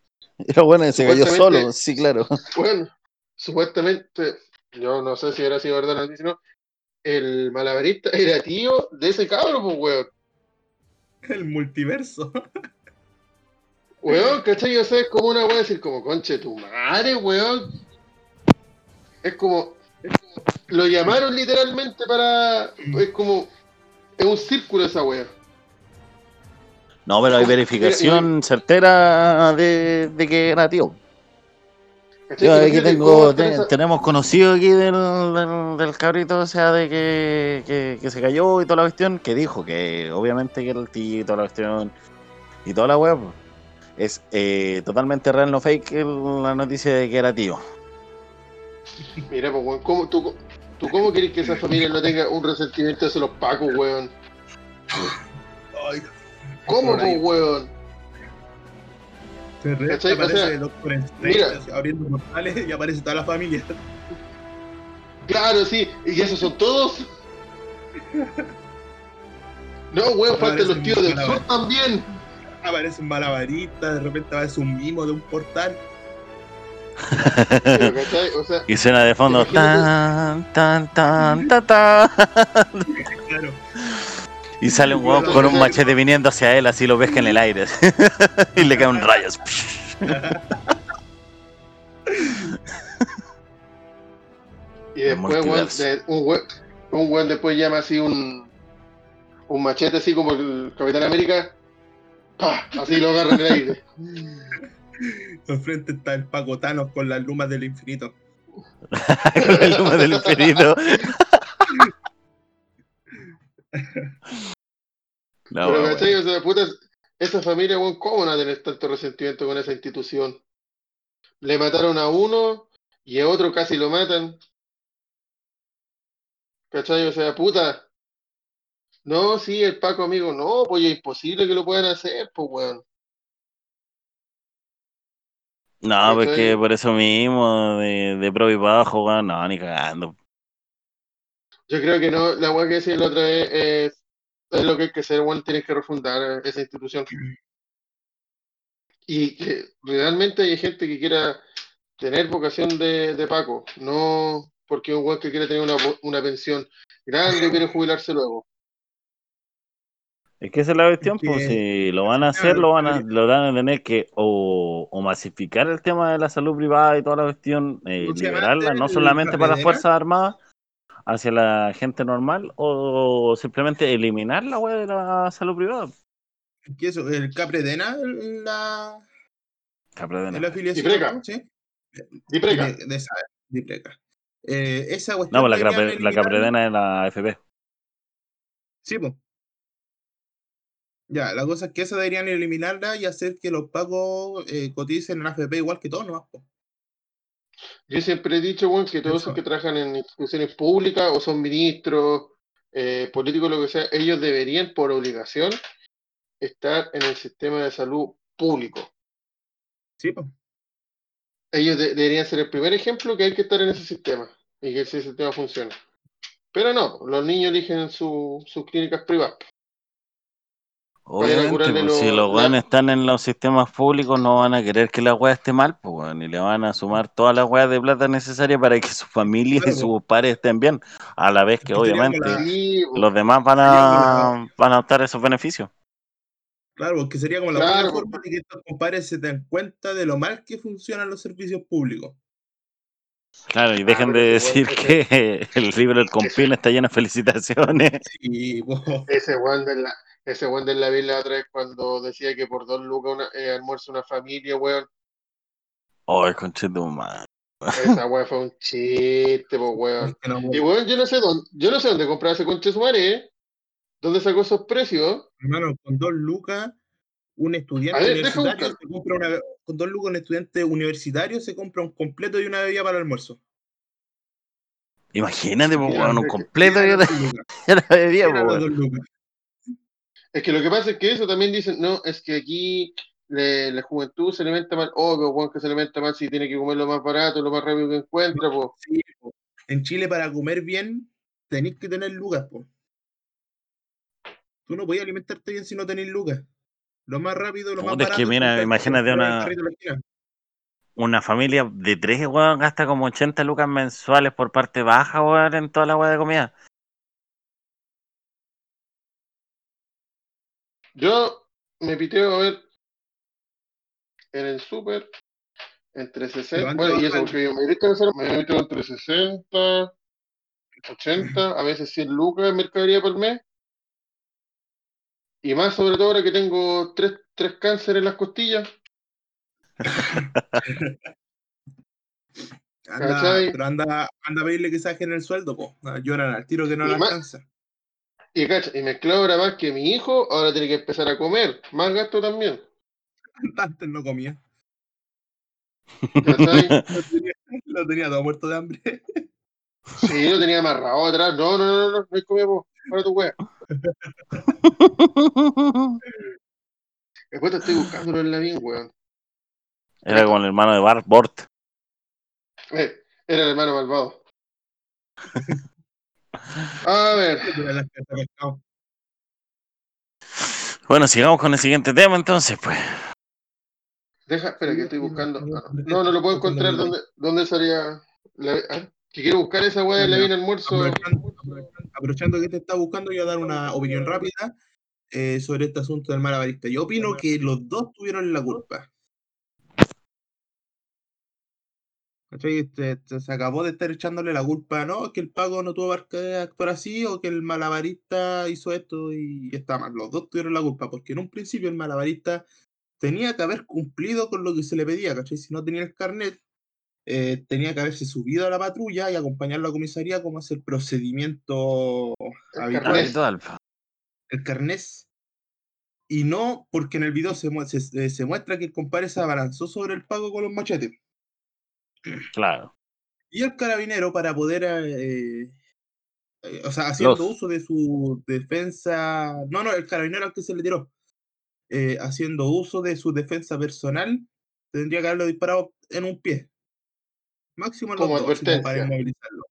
Lo bueno, se cayó solo, sí, claro. Bueno, supuestamente, yo no sé si era sido verdad no, el malabarista era tío de ese cabro, pues, weón. El multiverso. Weón, ¿cachai? O sea, es como una weá decir como, conche tu madre, weón. Es como, es como- lo llamaron literalmente para, es como, es un círculo esa weá. No, pero hay verificación certera de, de que era tío. Yo aquí Imagínate, ¿cómo tengo, está te- esa- tenemos conocido aquí del, del, del cabrito, o sea, de que, que, que se cayó y toda la cuestión, que dijo que obviamente que era el tío y toda la cuestión y toda la web es eh, totalmente real, no fake el- la noticia de que era tío. Mira, pues, weón, ¿cómo, tú, ¿tú cómo querés que esa familia no tenga un resentimiento hacia los pacos, weón? Ay, ¿Cómo, pues, weón? O aparece sea, el Doctor Strange abriendo portales y aparece toda la familia. Claro, sí, y esos son todos. No, weón, faltan los tíos del sur también. Aparece un malabarista, de repente aparece un mimo de un portal. Pero, ¿cachai? O sea, Y suena de fondo tan, tan, tan, tan, tan. Claro. Y sale un weón con un machete viniendo hacia él, así lo pesca en el aire. y le cae un rayo. y después, weón, multiverso. de- un weón, un weón después llama así un, un machete así como el Capitán América. ¡Pah! Así lo agarra en el aire. Enfrente está el Paco Thanos con las lumas del infinito. con el humo del infinito. No, Pero, weón. ¿cachai? O sea, puta, esa familia, weón, ¿cómo no va a tener tanto resentimiento con esa institución? Le mataron a uno y a otro casi lo matan. ¿Cachai? O sea, puta. No, sí, el Paco, amigo, no, pues es imposible que lo puedan hacer, pues, weón. No, pues que por eso mismo, de, de pro y abajo, weón, no, ni cagando. Yo creo que no, la weá que decía la otra vez es, es lo que hay que hacer, weón, tienes que refundar esa institución. Y que realmente hay gente que quiera tener vocación de, de Paco, no porque un weón que quiere tener una, una pensión grande quiere jubilarse luego. Es que esa es la cuestión, que- pues si lo van a hacer, lo van a, lo van a tener que o, o masificar el tema de la salud privada y toda la cuestión, eh, ¿Cómo se llama liberarla, no ¿El solamente para las? Fuerzas Armadas, hacia la gente normal, o simplemente eliminar la web de la salud privada. ¿Qué es eso? ¿El Capredena? en La, Capredena. en la afiliación? Dipreca. ¿no? Sí. Dipreca. De, de esa, Dipreca. Eh, esa No, cuestión pues la, capre- la capredena es la FP. Sí, pues. Ya, la cosa es que esa deberían eliminarla y hacer que los pagos eh, coticen en AFP igual que todos, ¿no? Yo siempre he dicho, weón, que todos esos que trabajan en instituciones públicas o son ministros, eh, políticos, lo que sea, ellos deberían, por obligación, estar en el sistema de salud público. Sí, pues. Ellos de- deberían ser el primer ejemplo que hay que estar en ese sistema y que ese sistema funcione. Pero no, los niños eligen su- sus clínicas privadas. Obviamente, curarle pues, si lo- los la- weones están en los sistemas públicos, no van a querer que la weá esté mal, pues, weón, y le van a sumar todas las weas de plata necesarias para que su familia y sus pares estén bien, a la vez que obviamente la- Sí, los demás van a, van a optar esos beneficios. Claro, porque sería como la Claro, única pues. forma de que estos compadres se den cuenta de lo mal que funcionan los servicios públicos. Claro, y dejen pero de decir weón- que el libro del compín está lleno de felicitaciones. Po, ese Juan de la, ese Juan de la Biblia otra vez cuando decía que por dos lucas una, eh, almuerza una familia, weón. Oh, el conchito madre. Esa weón fue un chiste, pues weón. Y weón, yo no sé dónde, yo no sé dónde comprar ese conche su madre, ¿eh? ¿Dónde sacó esos precios? hermano, con dos lucas, un estudiante ver, universitario se compra una, con dos lucas un estudiante universitario se compra un completo y una bebida para el almuerzo. Imagínate, pues, weón, un completo la bebía, eran pues, las weón. dos lucas. Es que lo que pasa es que eso también dicen, no, es que aquí le- la juventud se alimenta mal. Oh, pero weón que se alimenta mal si tiene que comer lo más barato, lo más rápido que encuentra, pues. Sí, po. En Chile para comer bien tenéis que tener lucas, po. Tú no podías alimentarte bien si no tenéis lucas. Lo más rápido, lo más Puta, es barato. que mira, imagínate una-. Una familia de tres, weón, gasta como 80 lucas mensuales por parte baja, weón, en toda la weá de comida. Yo me piteo a ver en el súper entre 60, Levanta bueno, y eso porque yo me me meto entre 60, 80, a veces 100 lucas en mercadería por mes. Y más sobre todo ahora que tengo tres, tres cánceres en las costillas. Anda, pero anda, anda a pedirle que saquen el sueldo, po. Lloran al tiro que no Y ma- alcanza. Y cacha, y mezclado ahora más que mi hijo, ahora tiene que empezar a comer. Más gasto también. Antes no comía. Lo tenía, lo tenía todo muerto de hambre. Sí, lo tenía amarrado atrás. No, no, no, no, no, no hay comida, po. Para tu wea. Después te estoy buscándolo en la bien, weón. Era como el hermano de Bart Bort. Eh, era el hermano malvado. A ver. Bueno, sigamos con el siguiente tema entonces, pues. deja, espera, que estoy buscando. ah, No, no lo puedo encontrar. ¿Dónde, dónde salía? La, ah, que quiero buscar esa weá de la bien almuerzo. Aprovechando, aprovechando que te está buscando, voy a dar una opinión rápida eh, sobre este asunto del malabarista. Yo opino que los dos tuvieron la culpa. ¿Cachai? Este- este, se acabó de estar echándole la culpa, ¿no? Que el pago no tuvo que actuar así o que el malabarista hizo esto y está mal. Los dos tuvieron la culpa porque en un principio el malabarista tenía que haber cumplido con lo que se le pedía, ¿cachai? Si no tenía el carnet, eh, tenía que haberse subido a la patrulla y acompañar a la comisaría como es el procedimiento El habitual carnet. El carnés. Y no porque en el video se, mu- se, eh, se muestra que el compadre se abalanzó sobre el pago con los machetes. Claro. Y el carabinero, para poder, eh, eh, o sea, haciendo Los. uso de su defensa, no, no, el carabinero al que se le tiró, eh, haciendo uso de su defensa personal, tendría que haberlo disparado en un pie. Máximo en los Como dos, para inmovilizarlo.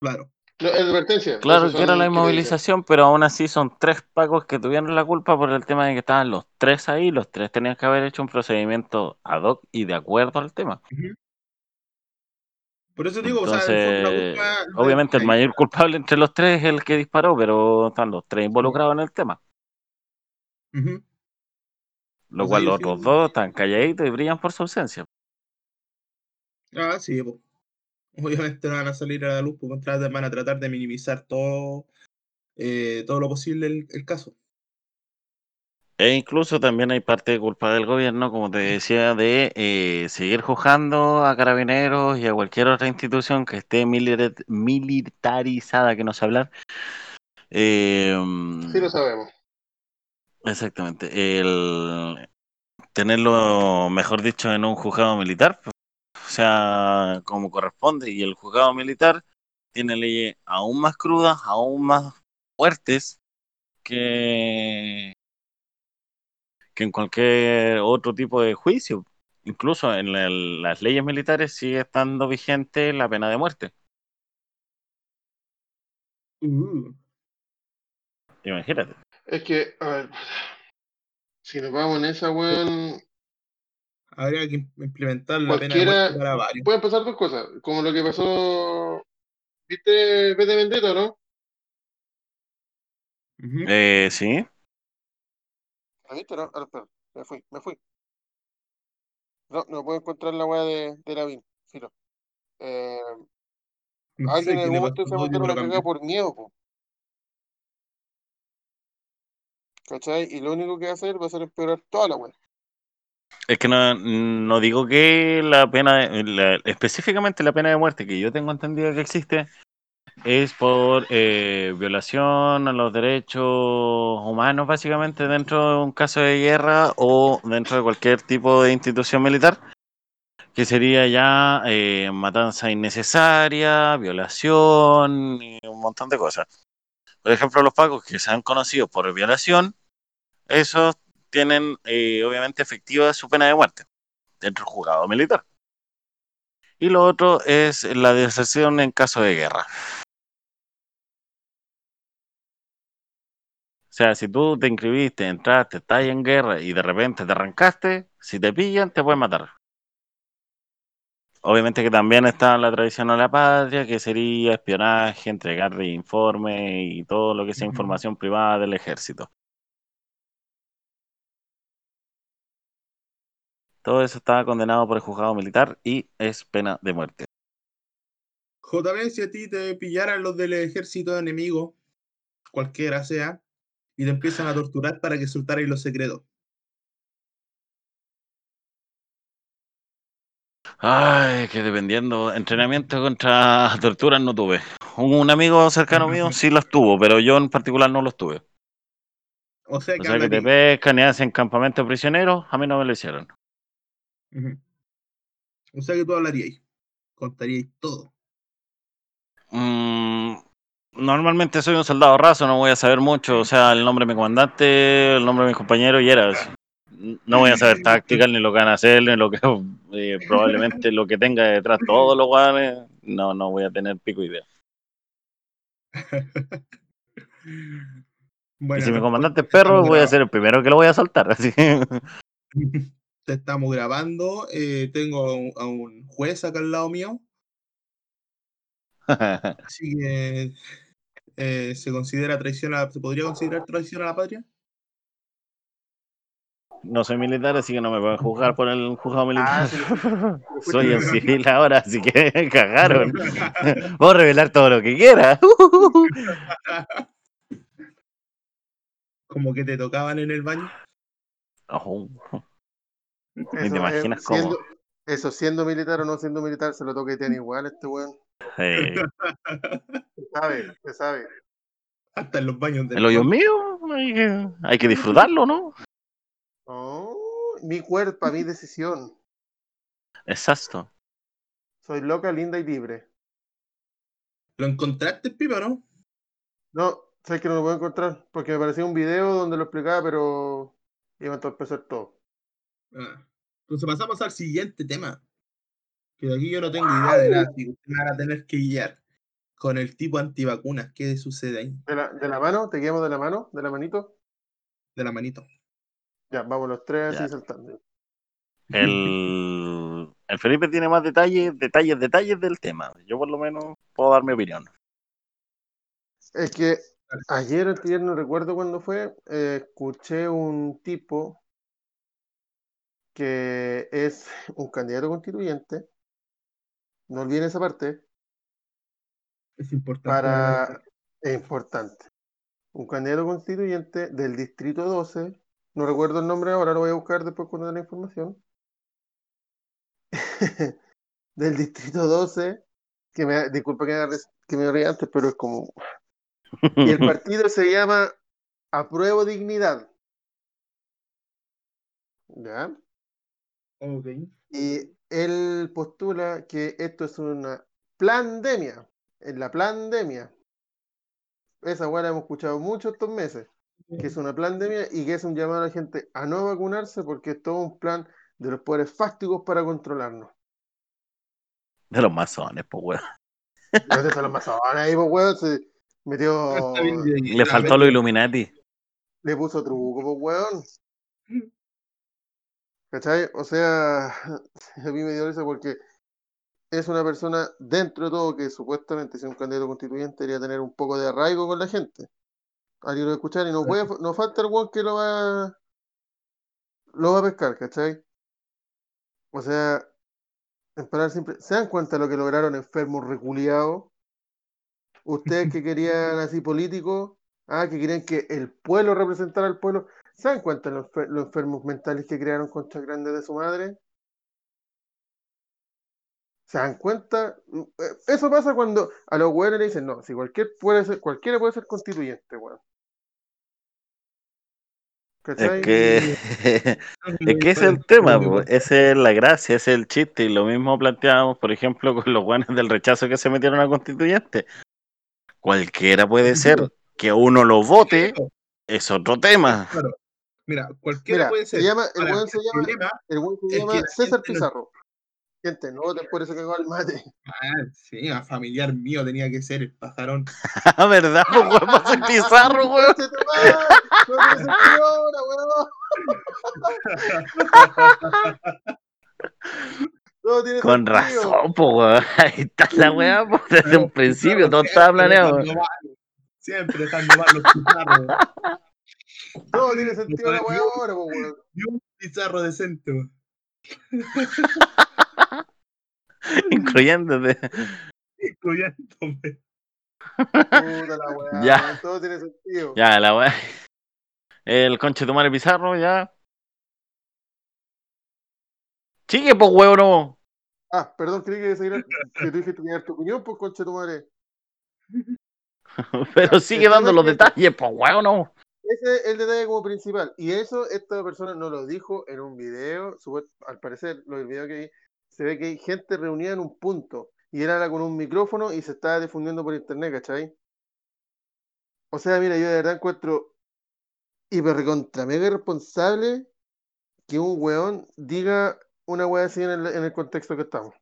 Claro. No, advertencia. Claro que era la inmovilización, pero aún así son tres pagos que tuvieron la culpa por el tema de que estaban los tres ahí. Los tres tenían que haber hecho un procedimiento ad hoc y de acuerdo al tema. Por eso digo, o sea, la culpa obviamente el mayor culpable entre los tres es el que disparó, pero están los tres involucrados en el tema. Lo O cual los sí- otros dos están calladitos y brillan por su ausencia. Ah, sí, po. Obviamente no van a salir a la luz, porque van a tratar de minimizar todo, eh, todo lo posible el, el caso. E incluso también hay parte de culpa del gobierno, como te decía, de eh, seguir juzgando a carabineros y a cualquier otra institución que esté milita- militarizada, que no sé hablar. Eh, Sí lo sabemos. exactamente. El tenerlo, mejor dicho, en un juzgado militar, pues, o sea, como corresponde. Y el juzgado militar tiene leyes aún más crudas, aún más fuertes que, que en cualquier otro tipo de juicio. Incluso en la- las leyes militares sigue estando vigente la pena de muerte. Uh, Imagínate. Es que, a ver, si nos vamos en esa, weón, habría que im- implementar la pena de muerte para varios. pueden pasar dos cosas, como lo que pasó, ¿viste V de Vendetta, no? Ujú. Eh, sí. ¿La viste, no? Ah, espera, me fui, me fui. No, no puedo encontrar la weá de, de la BIN, filo. Eh, No sé alguien en algún momento se pero una cagada por miedo, po. ¿Cachai? Y lo único que va a hacer va a ser empeorar toda la weá. Es que no, no digo que la pena, de- la- específicamente la pena de muerte que yo tengo entendido que existe, es por eh, violación a los derechos humanos, básicamente, dentro de un caso de guerra o dentro de cualquier tipo de institución militar, que sería ya eh, matanza innecesaria, violación y un montón de cosas. Por ejemplo, los pagos que se han conocido por violación, esos tienen eh, obviamente efectiva su pena de muerte dentro del juzgado militar. Y lo otro es la deserción en caso de guerra. Sea, si tú te inscribiste, entraste, estás en guerra y de repente te arrancaste, si te pillan, te pueden matar. Obviamente que también está la tradición a la patria, que sería espionaje, entregar informes y todo lo que sea información privada del ejército. Todo eso estaba condenado por el juzgado militar y es pena de muerte. JB, si a ti te pillaran los del ejército enemigo, cualquiera sea, y te empiezan a torturar para que soltarais los secretos. Ay, que dependiendo. Entrenamiento contra torturas no tuve. Un, amigo cercano mío sí los tuvo, pero yo en particular no los tuve. O sea O que, sea que te pescan y hacen campamento prisioneros, a mí no me lo hicieron. O sea que tú hablarías. Contaríais todo. Mm, normalmente soy un soldado raso, no voy a saber mucho. O sea, el nombre de mi comandante, el nombre de mis compañeros y era eso. No voy a saber tácticas, ni lo que van a hacer, ni lo que eh, probablemente lo que tenga detrás todos los guanes. No, no voy a tener pico idea. Bueno, y si mi comandante es te perro, voy a ser el primero que lo voy a. Así que- Te estamos grabando. eh, tengo a un, a un juez acá al lado mío. Así que eh, se considera traición a, ¿se podría considerar traición a la patria? No soy militar, así que no me pueden juzgar por el juzgado militar. Ah, sí. Soy un civil ahora, así que cagaron. Puedo revelar todo lo que quiera. Como que te tocaban en el baño. Ni te Eso, imaginas eh, cómo. siendo- Eso, siendo militar o no siendo militar, se lo toquetean igual este weón. Eh, Se sabe, se sabe. Hasta en los baños del el hoyo mío, hay que, hay que disfrutarlo, ¿no? Oh, mi cuerpo, mi decisión. Exacto. Soy loca, linda y libre. ¿Lo encontraste, Pipa, no? No, sé que no lo puedo encontrar, porque me parecía un video donde lo explicaba, pero iba a entorpecer todo. Ah. Entonces pasamos al siguiente tema. Que de aquí yo no tengo idea de nada, que ustedes me van a tener que guiar con el tipo antivacunas. ¿Qué sucede ahí? ¿De la, de la mano? ¿Te guiamos de la mano? ¿De la manito? De la manito. Ya, vamos los tres así saltando. El, el Felipe tiene más detalles, detalles, detalles del tema. Yo por lo menos puedo dar mi opinión. Es que ayer, ayer no recuerdo cuándo fue, eh, escuché un tipo que es un candidato constituyente, no olviden esa parte, Es importante. para... Es importante. Un candidato constituyente del distrito 12, no recuerdo el nombre ahora, lo voy a buscar después cuando dé la información. del distrito 12, que me, disculpa que me, res- que me ría antes, pero es como... Y el partido se llama Apruebo Dignidad. ¿Ya? Ok. Y él postula que esto es una pandemia. En la pandemia. Esa weá la hemos escuchado mucho estos meses. Que es una pandemia y que es un llamado a la gente a no vacunarse porque es todo un plan de los poderes fácticos para controlarnos. De los masones, pues, weón. ¿Dónde están los masones ahí, pues, weón? Se metió. Le faltó lo Illuminati. Le puso truco, pues, weón. ¿Cachai? O sea, a mí me dio risa porque es una persona, dentro de todo, que supuestamente, si es un candidato constituyente, debería tener un poco de arraigo con la gente. Alguien lo escuchar y no, puede, no falta el weón que lo va, lo va a pescar, ¿cachai? O sea, en palabras simples, ¿se dan cuenta de lo que lograron enfermos reculiados? Ustedes que querían así políticos, ah, que querían que el pueblo representara al pueblo, ¿se dan cuenta los, los enfermos mentales que crearon contra grandes de su madre? ¿Se dan cuenta? Eh, Eso pasa cuando a los weones le dicen, no, si cualquier puede ser, cualquiera puede ser constituyente, weón. ¿Cachai? Es que, es que es el tema, esa es la gracia, ese es el chiste. Y lo mismo planteábamos, por ejemplo, con los guanes del rechazo que se metieron a constituyente. Cualquiera puede ser que uno lo vote, es otro tema. Claro. Mira, cualquiera Mira, puede se llama, el weón se llama, problema- el se César gente no- Pizarro. Gente, no voten por eso que el mate. Ah, sí, a familiar mío tenía que ser el pajarón. Ah, ¿Verdad? Pues, weón, va a ser pizarro, weón. Con sentido. razón, pues, weón. Ahí está la weá, pues, desde un principio, todo estaba planeado. Siempre dejando mal los pizarros. No tiene sentido la weá ahora, po, weón. Y un pizarro decente. weón. Incluyéndote. Incluyéndome. Puta la weá. Ya. weón, Todo tiene sentido. Ya, la weá. El conche tu madre Pizarro, ya. Sigue, pues, weón, no. Ah, perdón, creí que, seguir, que tú dijiste que tu opinión, pues concha tu madre. Pero sigue dando los detalles, pues weón, no. Ese es el detalle como principal. Y eso esta persona no lo dijo en un video. Al parecer, lo del video que vi, se ve que hay gente reunida en un punto. Y era con un micrófono y se estaba difundiendo por internet, ¿cachai? O sea, mira, yo de verdad encuentro hiper recontra mega irresponsable que un weón diga una weá así en el, en el contexto que estamos.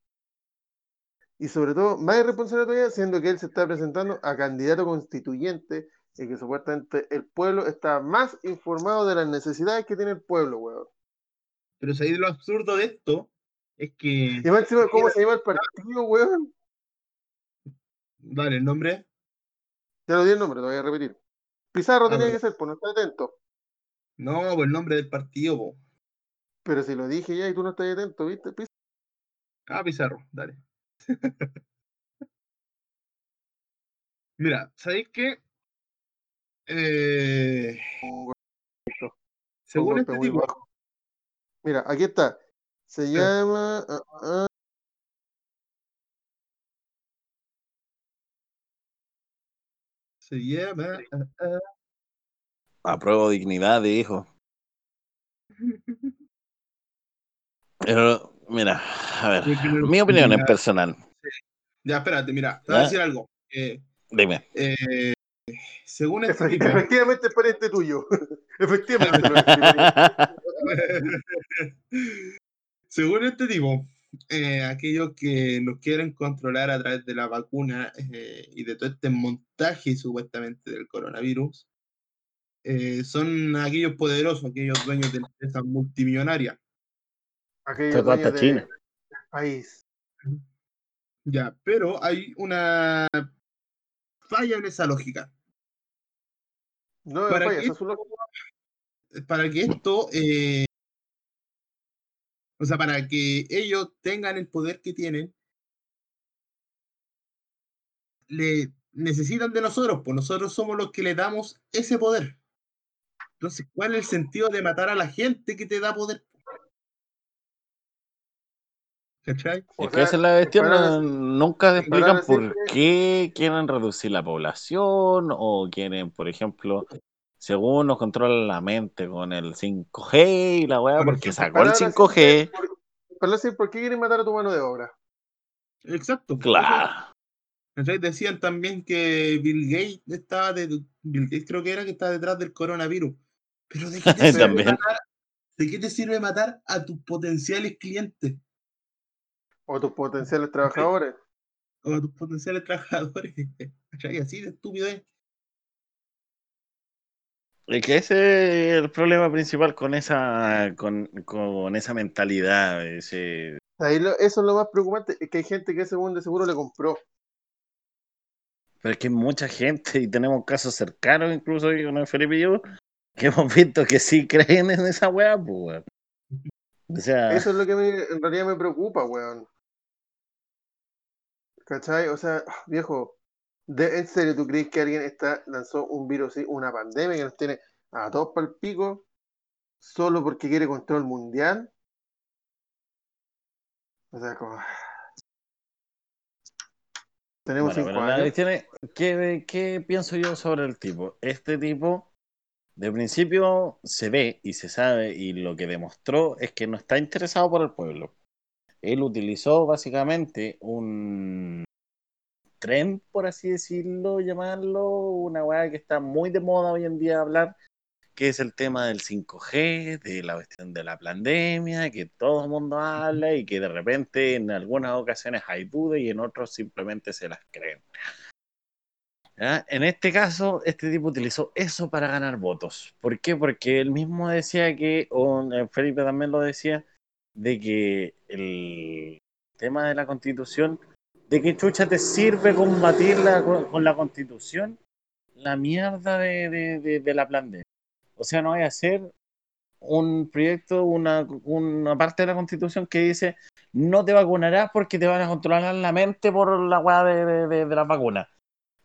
Y sobre todo, más irresponsable todavía, siendo que él se está presentando a candidato constituyente y que supuestamente el pueblo está más informado de las necesidades que tiene el pueblo, weón. Pero si lo absurdo de esto es que. Y más encima, ¿cómo se llama el partido, weón? Dale, el nombre. Ya lo di el nombre, lo voy a repetir. Pizarro Ah, tenía que ser, pues no está atento. No, pues el nombre del partido, po. Pero si lo dije ya y tú no estás atento, ¿viste? Pizarro. Ah, Pizarro, dale. Mira, ¿sabéis qué? Eh, según este tipo, bajo. Mira, aquí está. Se llama. ah, ah, se llama. ah, ah, Apruebo dignidad de hijo. Pero, mira, a ver, mi opinión es personal. Ya, espérate, mira, te voy a decir algo. Eh, Dime. eh, según este efectivamente es pariente tuyo. efectivamente. según este tipo, eh, aquellos que nos quieren controlar a través de la vacuna eh, y de todo este montaje supuestamente del coronavirus, eh, son aquellos poderosos, aquellos dueños de empresas multimillonarias. Aquellos dueños de- China. del país. Ya, pero hay una falla en esa lógica. No, ¿Para eso es lo Para que esto, eh, o sea, para que ellos tengan el poder que tienen, le necesitan de nosotros, pues nosotros somos los que le damos ese poder. Entonces, ¿cuál es el sentido de matar a la gente que te da poder? ¿Cachai? O Es que sea, esa es la cuestión, no- nunca te explican por qué quieren reducir la población o quieren, por ejemplo, según nos controlan la mente con el 5G y la weá, Por porque sacó el Palabras 5G, simples, por- palabras simples, ¿por qué quieren matar a tu mano de obra? Exacto. claro. ¿Cachai? Decían también que Bill Gates estaba de, Bill Gates creo que era que está detrás del coronavirus. Pero ¿de qué te sirve También. matar, ¿de qué te sirve matar a tus potenciales clientes O tus potenciales trabajadores. o a tus potenciales trabajadores? ¿Cachai? Así de estúpido es. Es que ese es el problema principal con esa, con, con esa mentalidad, ese, Ahí lo- eso es lo más preocupante, es que hay gente que ese de seguro le compró. Pero es que hay mucha gente y tenemos casos cercanos, incluso ahí con el Felipe y yo, que hemos visto que sí creen en esa weá, pues, weón. O sea, Eso es lo que me- en realidad me preocupa, weón. ¿Cachai? O sea, ah, viejo, ¿de, ¿en serio tú crees que alguien está, lanzó un virus, una pandemia que nos tiene a todos para el pico solo porque quiere control mundial? O sea, como... Tenemos bueno, cinco la años. cuestión es, ¿qué, ¿qué pienso yo sobre el tipo? Este tipo, de principio, se ve y se sabe, y lo que demostró es que no está interesado por el pueblo. Él utilizó básicamente un tren, por así decirlo, llamarlo, una weá que está muy de moda hoy en día hablar, que es el tema del 5G, de la cuestión de la pandemia, que todo el mundo habla y que de repente en algunas ocasiones hay dudas y en otros simplemente se las creen. En este caso, este tipo utilizó eso para ganar votos. ¿Por qué? Porque él mismo decía que, o eh, Felipe también lo decía, de que el tema de la constitución, de que chucha te sirve combatirla con, con la constitución, la mierda de, de, de, de la pandemia. O sea, no hay a hacer un proyecto, una, una parte de la constitución que dice no te vacunarás porque te van a controlar la mente por la weá de, de, de, las vacunas.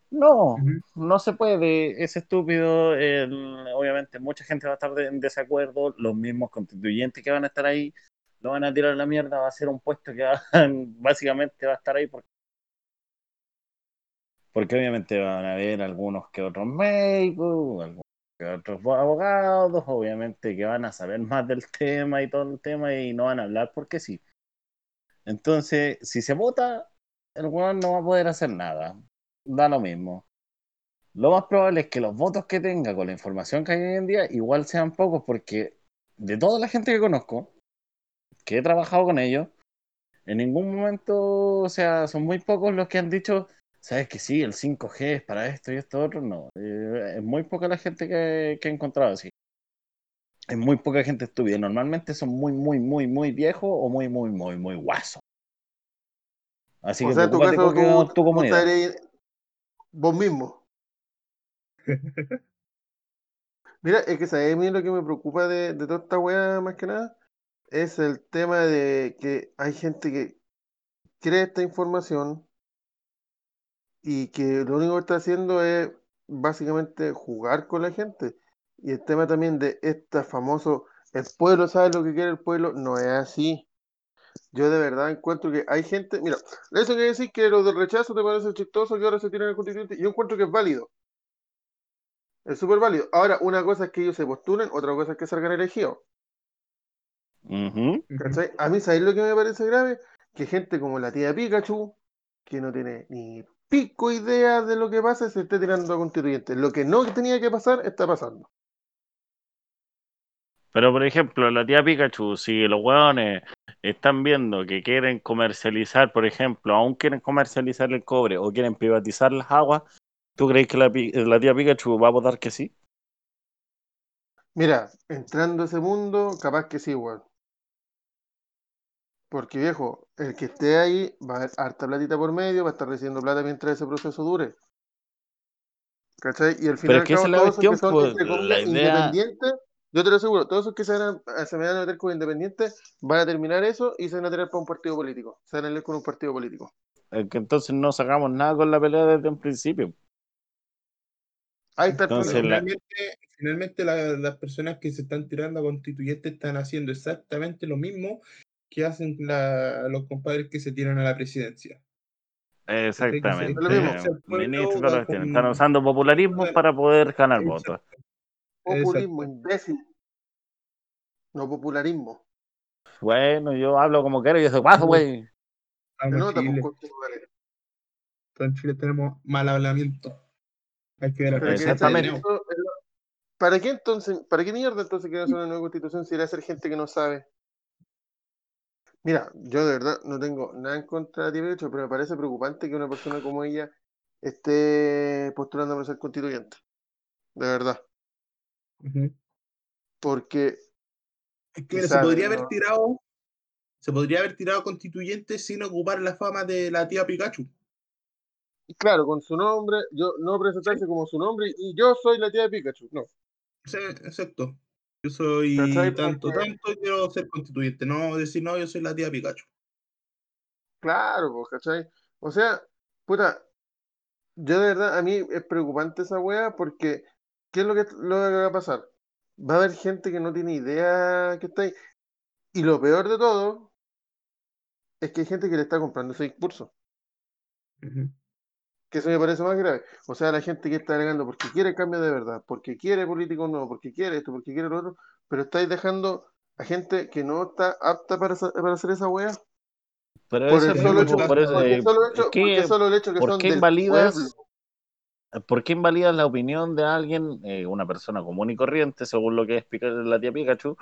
No, no se puede, es estúpido. el- obviamente, mucha gente va a estar de- en desacuerdo, los mismos constituyentes que van a estar ahí lo van a tirar a la mierda, va a ser un puesto que va- básicamente va a estar ahí porque, porque obviamente van a haber algunos que otros médicos, algunos que otros abogados, obviamente que van a saber más del tema y todo el tema y no van a hablar porque sí. Entonces, si se vota, el weón no va a poder hacer nada. Da lo mismo. Lo más probable es que los votos que tenga con la información que hay hoy en día igual sean pocos porque de toda la gente que conozco, que he trabajado con ellos, en ningún momento, o sea, son muy pocos los que han dicho, sabes que sí, el 5G es para esto y esto otro, no. Eh, es muy poca la gente que, que he encontrado así. Es muy poca gente estúpida. Normalmente son muy, muy, muy, muy viejos o muy, muy, muy, muy guasos. Así o que sea, tu caso, tú, tu comunidad. vos mismo. Mira, es que sabes, a mí lo que me preocupa de, de toda esta weá, más que nada, es el tema de que hay gente que cree esta información y que lo único que está haciendo es básicamente jugar con la gente. Y el tema también de este famoso, el pueblo sabe lo que quiere el pueblo, no es así. Yo de verdad encuentro que hay gente, mira, eso quiere decir que lo del rechazo te parece chistoso que ahora se tiran el constituyente, yo encuentro que es válido. Es súper válido. Ahora, una cosa es que ellos se postulen, otra cosa es que salgan elegidos. A mí, ¿sabéis lo que me parece grave? Que gente como la tía Pikachu, que no tiene ni pico idea de lo que pasa, se esté tirando a constituyentes. Lo que no tenía que pasar, está pasando. Pero, por ejemplo, la tía Pikachu, si los hueones están viendo que quieren comercializar, por ejemplo, aún quieren comercializar el cobre o quieren privatizar las aguas, ¿tú crees que la tía Pikachu va a votar que sí? Mira, entrando a ese mundo, capaz que sí, weón. Porque, viejo, el que esté ahí va a haber harta platita por medio, va a estar recibiendo plata mientras ese proceso dure. ¿Cachai? Y al Pero final es al que cabo, es la todos esos que son, pues, idea- independientes, yo te lo aseguro, todos esos que se, van a, se me van a meter como independientes van a terminar eso y se van a tener para un partido político. Se van a ir con un partido político. Es que entonces no sacamos nada con la pelea desde un principio. Ahí está el Entonces, la- Finalmente, finalmente la- las personas que se están tirando a constituyentes están haciendo exactamente lo mismo que hacen la- los compadres que se tiran a la presidencia. Exactamente. Ministros con- Están usando populismo para poder ganar Exacto. votos. Populismo, imbécil. No popularismo. Bueno, yo hablo como quiero y yo soy guaso, güey. Pues, tu madre. En Chile tenemos mal hablamiento. Hay que ver a Exactamente. ¿Para qué entonces, para qué mierda entonces quieren hacer una nueva constitución si irá a ser gente que no sabe? Mira, yo de verdad no tengo nada en contra de ti, pero me parece preocupante que una persona como ella esté postulando para ser constituyente. De verdad. Porque, Es que se podría haber tirado, se podría haber tirado constituyente sin ocupar la fama de la tía Pikachu. Claro, con su nombre, yo no presentarse como su nombre y yo soy la tía de Pikachu. No. Sí, exacto. Yo soy tanto, Porque- tanto y quiero ser constituyente. No decir, no, yo soy la tía Pikachu. Claro, pues, ¿cachai? O sea, puta, yo de verdad, a mí es preocupante esa wea porque, ¿qué es lo que, lo que va a pasar? Va a haber gente que no tiene idea que está ahí. Y lo peor de todo es que hay gente que le está comprando ese discurso. Ujú. Que eso me parece más grave. O sea, la gente que está alegando porque quiere cambio de verdad, porque quiere políticos nuevos, porque quiere esto, porque quiere lo otro, pero estáis dejando a gente que no está apta para, para hacer esa wea. Pero Por eso el solo hecho, por eso, porque el solo hecho, porque el solo hecho que ¿por son qué invalidas-. ¿Por qué invalidas la opinión de alguien, eh, una persona común y corriente, según lo que es Pika- la tía Pikachu?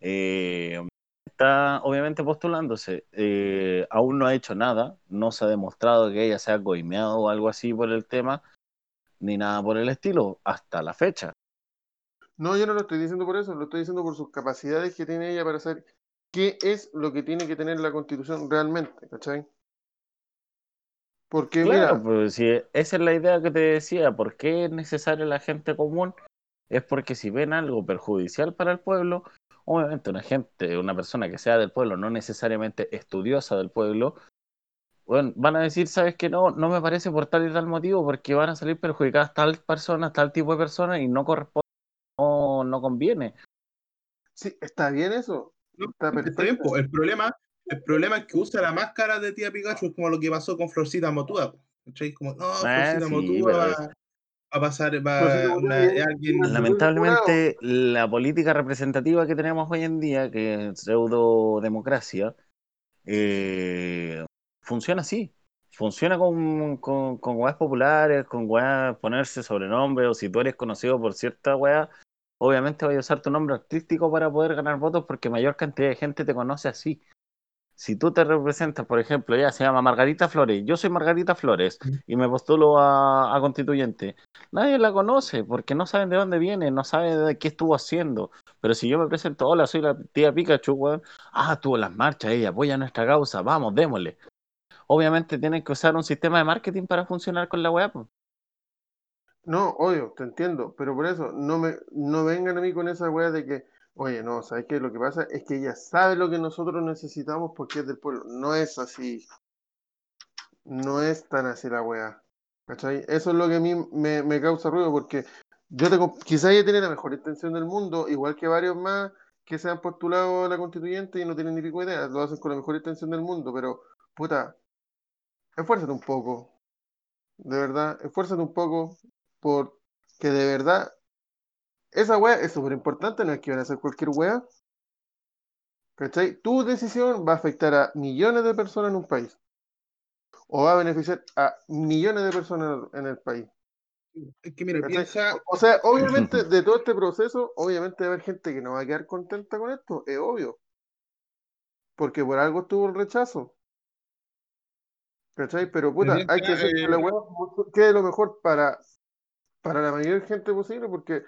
Eh, está obviamente postulándose. eh, aún no ha hecho nada, no se ha demostrado que ella se ha coimeado o algo así por el tema, ni nada por el estilo, hasta la fecha. No, yo no lo estoy diciendo por eso, lo estoy diciendo por sus capacidades que tiene ella para saber qué es lo que tiene que tener la constitución realmente, ¿cachai? Porque Claro, mira, pues si esa es la idea que te decía, ¿por qué es necesaria la gente común? Es porque si ven algo perjudicial para el pueblo, obviamente una gente, una persona que sea del pueblo, no necesariamente estudiosa del pueblo, bueno, van a decir, ¿sabes qué? No, no me parece por tal y tal motivo, porque van a salir perjudicadas tal personas, tal tipo de personas y no corresponde, no, no conviene. sí, está bien eso, No, Está está bien, po. El problema, el problema es que usa la máscara de tía Pikachu, es como lo que pasó con Florcita Motúa. po. Como, no, Ah, Florcita sí, Motúa a pasar, va una, alguien. Lamentablemente, la política representativa que tenemos hoy en día, que es pseudo-democracia, eh, funciona así. Funciona con, con, con weas populares, con weas ponerse sobrenombre, o si tú eres conocido por cierta wea, obviamente vas a usar tu nombre artístico para poder ganar votos porque mayor cantidad de gente te conoce así. Si tú te representas, por ejemplo, ella se llama Margarita Flores, yo soy Margarita Flores y me postulo a, a constituyente, nadie la conoce porque no saben de dónde viene, no saben de qué estuvo haciendo. Pero si yo me presento, hola, soy la tía Pikachu, weón, ah, tuvo las marchas, ella apoya nuestra causa, vamos, démosle. Obviamente tienen que usar un sistema de marketing para funcionar con la web. No, obvio, te entiendo, pero por eso no me no vengan a mí con esa wea de que, oye, no, ¿sabes qué? Lo que pasa es que ella sabe lo que nosotros necesitamos porque es del pueblo. No es así. No es tan así la wea. ¿Cachai? Eso es lo que a mí me, causa ruido porque yo tengo, quizás ella tiene la mejor intención del mundo, igual que varios más que se han postulado a la constituyente y no tienen ni pico de idea, lo hacen con la mejor intención del mundo, pero, puta, esfuérzate un poco, de verdad, esfuérzate un poco porque de verdad esa wea es súper importante, no es que van a hacer cualquier wea. ¿Cachai? Tu decisión va a afectar a millones de personas en un país. O va a beneficiar a millones de personas en el país. Es que mira, piensa, O sea, obviamente, de todo este proceso, obviamente va a haber gente que no va a quedar contenta con esto, es obvio. Porque por algo estuvo el rechazo. ¿Cachai? Pero puta, hay que hacer que eh, la wea quede lo mejor para, para la mayor gente posible, porque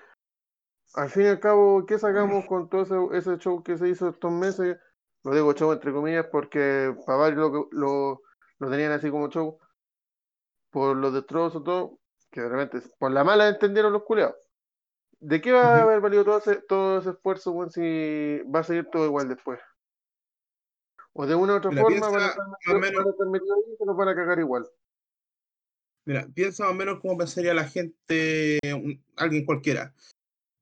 al fin y al cabo, ¿qué sacamos con todo ese, ese show que se hizo estos meses? Lo digo show entre comillas porque para varios lo, lo, lo tenían así como show por los destrozos, todo, que realmente por la mala entendieron los culiados. ¿De qué va a haber valido todo ese, todo ese esfuerzo, weón, si va a seguir todo igual después? O de una u otra Mira, forma piensa van a estar menos- van a estar metidos ahí y se nos van a cagar igual. Mira, piensa más o menos cómo pensaría la gente, un- alguien cualquiera.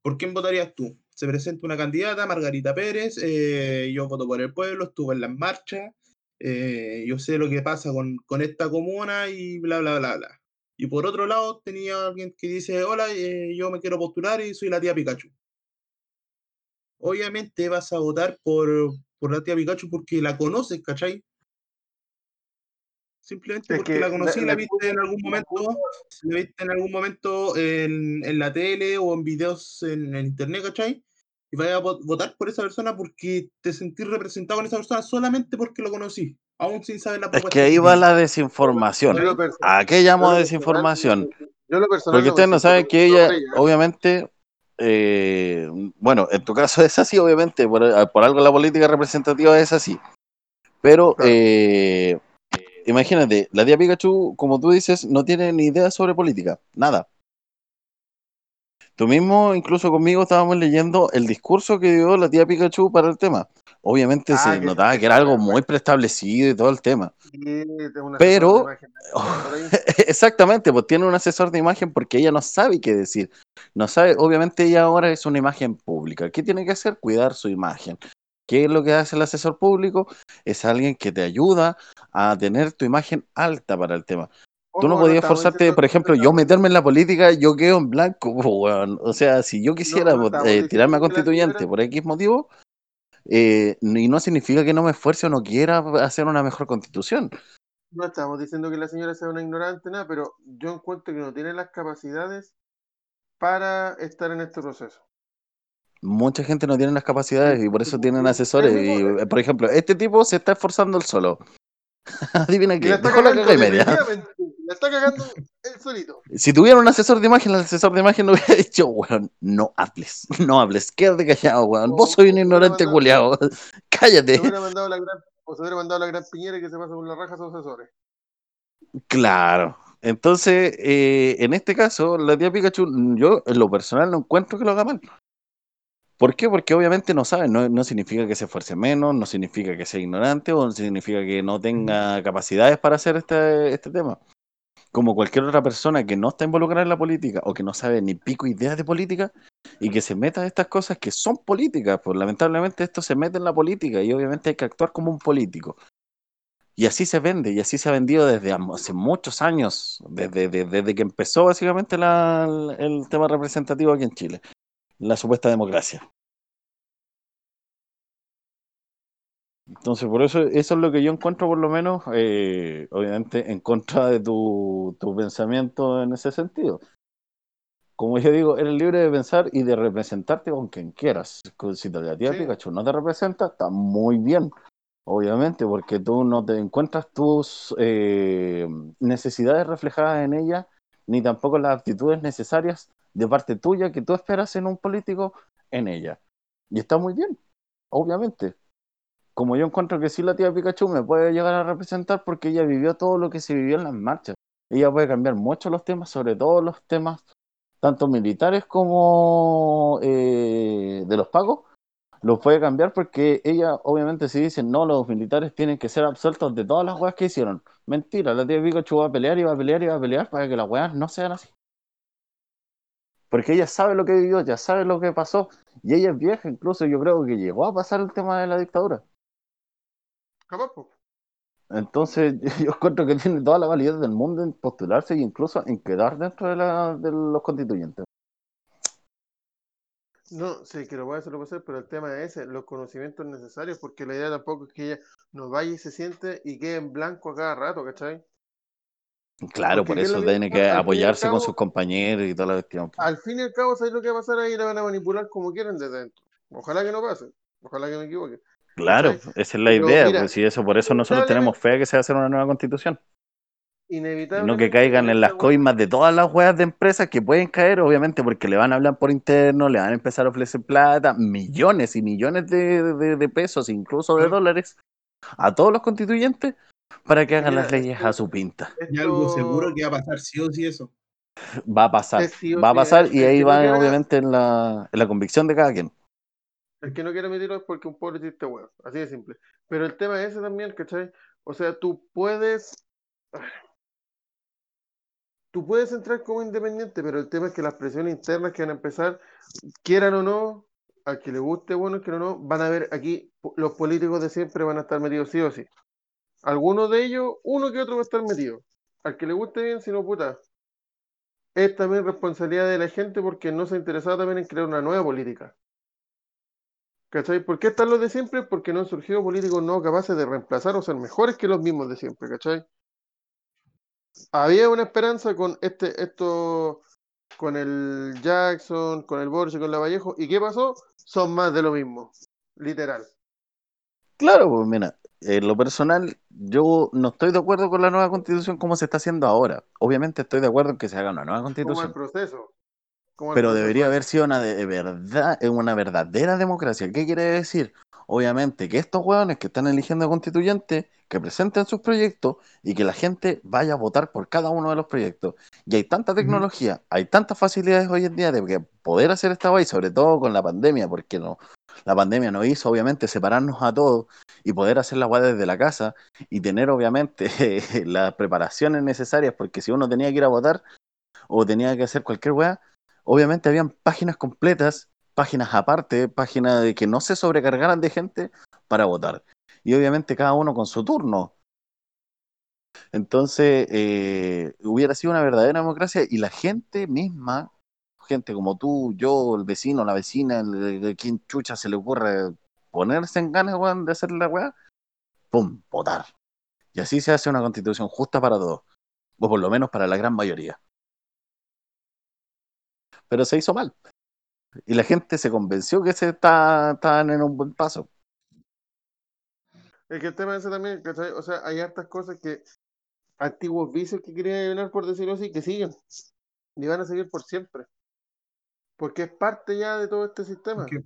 ¿Por quién votarías tú? Se presenta una candidata, Margarita Pérez, eh, yo voto por el pueblo, estuve en las marchas, eh, yo sé lo que pasa con, con esta comuna y bla, bla, bla, bla. Y por otro lado tenía alguien que dice, hola, eh, yo me quiero postular y soy la tía Pikachu. Obviamente vas a votar por, por la tía Pikachu porque la conoces, ¿cachai? Simplemente Es porque que la conocí, la- la, la viste en algún momento, la viste en algún momento en, en la tele o en videos en, en internet, ¿cachai? Y vaya a vo- votar por esa persona porque te sentís representado con esa persona solamente porque lo conocí, aún sin saber la Es propuesta. que ahí va la desinformación. ¿A qué llamo desinformación? yo lo personal Porque ustedes no saben que ella, ya- obviamente, eh, bueno, en tu caso es así, obviamente, por, por algo la política representativa es así. Pero, Claro. eh, imagínate, la tía Pikachu, como tú dices, no tiene ni idea sobre política, nada. Tú mismo, incluso conmigo, estábamos leyendo el discurso que dio la tía Pikachu para el tema. Obviamente Ah, se que- notaba que era algo muy preestablecido y todo el tema. Sí, Pero-. Exactamente, pues tiene un asesor de imagen porque ella no sabe qué decir. No sabe, obviamente ella ahora es una imagen pública. ¿Qué tiene que hacer? Cuidar su imagen. ¿Qué es lo que hace el asesor público? Es alguien que te ayuda a tener tu imagen alta para el tema. Tú no podías forzarte, por ejemplo, yo meterme en la política, yo quedo en blanco. O sea, si yo quisiera no eh, tirarme a constituyente por X motivo, eh, y no significa que no me esfuerce o no quiera hacer una mejor constitución. No estamos diciendo que la señora sea una ignorante, nada, pero yo encuentro que no tiene las capacidades para estar en este proceso. Mucha gente no tiene las capacidades y por eso tienen asesores. Y, por ejemplo, este tipo se está esforzando él solo. Adivina qué, la está dejó la caga y media. La está cagando él solito. Si tuviera un asesor de imagen, el asesor de imagen no hubiera dicho, weón, no hables, no hables, quédate callado, weón. Vos soy un ignorante. Se Cállate. hubiera mandado la gran, o se hubiera mandado la gran piñera que se pasa por la raja a sus asesores. Claro. Entonces, eh, en este caso, la tía Pikachu, yo en lo personal no encuentro que lo haga mal. ¿Por qué? Porque obviamente no sabe, no, no significa que se esfuerce menos, no significa que sea ignorante o no significa que no tenga capacidades para hacer este, este tema. Como cualquier otra persona que no está involucrada en la política o que no sabe ni pico idea de política, y que se meta en estas cosas que son políticas, pues lamentablemente esto se mete en la política y obviamente hay que actuar como un político. Y así se vende, y así se ha vendido desde hace muchos años, desde, desde, desde que empezó básicamente la, el tema representativo aquí en Chile, la supuesta democracia. Entonces, por eso, eso es lo que yo encuentro, por lo menos, eh, obviamente, en contra de tu, tu pensamiento en ese sentido. Como yo digo, eres libre de pensar y de representarte con quien quieras. Si la tía Sí. Pikachu no te representa, está muy bien, obviamente, porque tú no te encuentras tus eh, necesidades reflejadas en ella, ni tampoco las actitudes necesarias de parte tuya que tú esperas en un político en ella. Y está muy bien, obviamente. Como yo encuentro que sí la tía Pikachu me puede llegar a representar porque ella vivió todo lo que se vivió en las marchas. Ella puede cambiar mucho los temas, sobre todo los temas tanto militares como eh, de los pagos, los puede cambiar porque ella obviamente si dicen no, los militares tienen que ser absueltos de todas las weas que hicieron. Mentira, la tía Pikachu va a pelear y va a pelear y va a pelear para que las weas no sean así. Porque ella sabe lo que vivió, ya sabe lo que pasó, y ella es vieja, incluso yo creo que llegó a pasar el tema de la dictadura. Capaz. Entonces, yo encuentro que tiene toda la validez del mundo en postularse e incluso en quedar dentro de, la, de los constituyentes. No, sí, que lo voy a hacer, lo voy a hacer, pero el tema es ese, los conocimientos necesarios, porque la idea tampoco es que ella no vaya y se siente y quede en blanco a cada rato, ¿cachai? Claro, Porque por ¿qué es eso tiene que apoyarse con sus compañeros y toda la cuestión. Al fin y al cabo, ¿sabes lo que va a pasar ahí? La van a manipular como quieran desde dentro. Ojalá que no pase, ojalá que me equivoque. Claro, esa es la Pero idea, mira, pues, y eso por eso nosotros tenemos fe que se va a hacer una nueva constitución. Y Inevitablemente. no que caigan en las coimas de todas las weas de empresas que pueden caer, obviamente, porque le van a hablar por interno, le van a empezar a ofrecer plata, millones y millones de, de- de pesos, incluso de dólares, a todos los constituyentes para que hagan Mira, las leyes esto- a su pinta. Y algo seguro que va a pasar sí o sí eso. Va a pasar, sí va a pasar y ahí no va obviamente en la, en la convicción de cada quien. El que no quiere admitirlo es porque un pobre chiste weón. Así de simple. Pero el tema es ese también, ¿cachai? O sea, tú puedes. Tú puedes entrar como independiente, pero el tema es que las presiones internas que van a empezar, quieran o no, al que le guste, bueno, que no, van a ver aquí, los políticos de siempre van a estar metidos sí o sí. Algunos de ellos, uno que otro va a estar metido. Al que le guste bien, si no, puta. Es también responsabilidad de la gente porque no se ha interesado también en crear una nueva política. ¿Cachai? ¿Por qué están los de siempre? Porque no han surgido políticos no capaces de reemplazar o ser mejores que los mismos de siempre, ¿cachai? Había una esperanza con este, esto, con el Jackson, con el Borges, con la Vallejo, ¿y qué pasó? Son más de lo mismo, literal. Claro, pues mira, en lo personal, yo no estoy de acuerdo con la nueva constitución como se está haciendo ahora. Obviamente estoy de acuerdo en que se haga una nueva Como el constitución, proceso. como el pero proceso debería ese. haber sido una de verdad, eh, una verdadera democracia. ¿Qué quiere decir? Obviamente que estos hueones que están eligiendo constituyentes, que presenten sus proyectos y que la gente vaya a votar por cada uno de los proyectos. Y hay tanta tecnología, hay tantas facilidades hoy en día de poder hacer esta guay, sobre todo con la pandemia, porque no, la pandemia nos hizo obviamente separarnos a todos y poder hacer la guay desde la casa y tener obviamente las preparaciones necesarias, porque si uno tenía que ir a votar o tenía que hacer cualquier weá, obviamente habían páginas completas, páginas aparte, páginas de que no se sobrecargaran de gente para votar. Y obviamente cada uno con su turno. Entonces, eh, hubiera sido una verdadera democracia y la gente misma, gente como tú, yo, el vecino, la vecina, el, el- quien chucha se le ocurre ponerse en ganas de hacer la weá, ¡pum! votar. Y así se hace una constitución justa para todos, o por lo menos para la gran mayoría. Pero se hizo mal. Y la gente se convenció que se está, estaban en un buen paso. Es que el tema ese también, ¿cachai? O sea, hay hartas cosas que, antiguos vicios que querían eliminar, por decirlo así, que siguen. Y van a seguir por siempre. Porque es parte ya de todo este sistema. Porque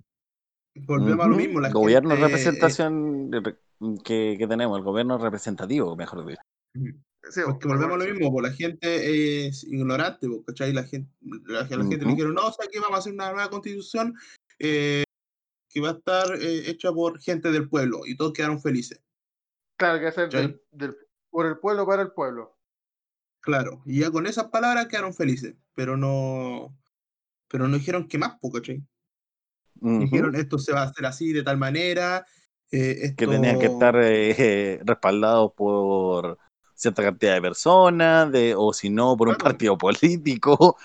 volvemos a lo mismo. La gobierno gente, representación de re- que, que tenemos, el gobierno representativo, mejor dicho. Sí, Porque volvemos a lo mismo, po, la gente es ignorante, po, ¿cachai? La gente, la, la gente le dijeron, no, o sea, que vamos a hacer una nueva constitución eh, que va a estar eh, hecha por gente del pueblo y todos quedaron felices, Claro, que hacer ¿cachai? del, del- por el pueblo para el pueblo. Claro, y ya con esas palabras quedaron felices, pero no, pero no dijeron qué más, po, ¿cachai? Dijeron esto se va a hacer así, de tal manera. eh, esto... que tenían que estar eh, respaldados por cierta cantidad de personas, de, o si no, por un partido político.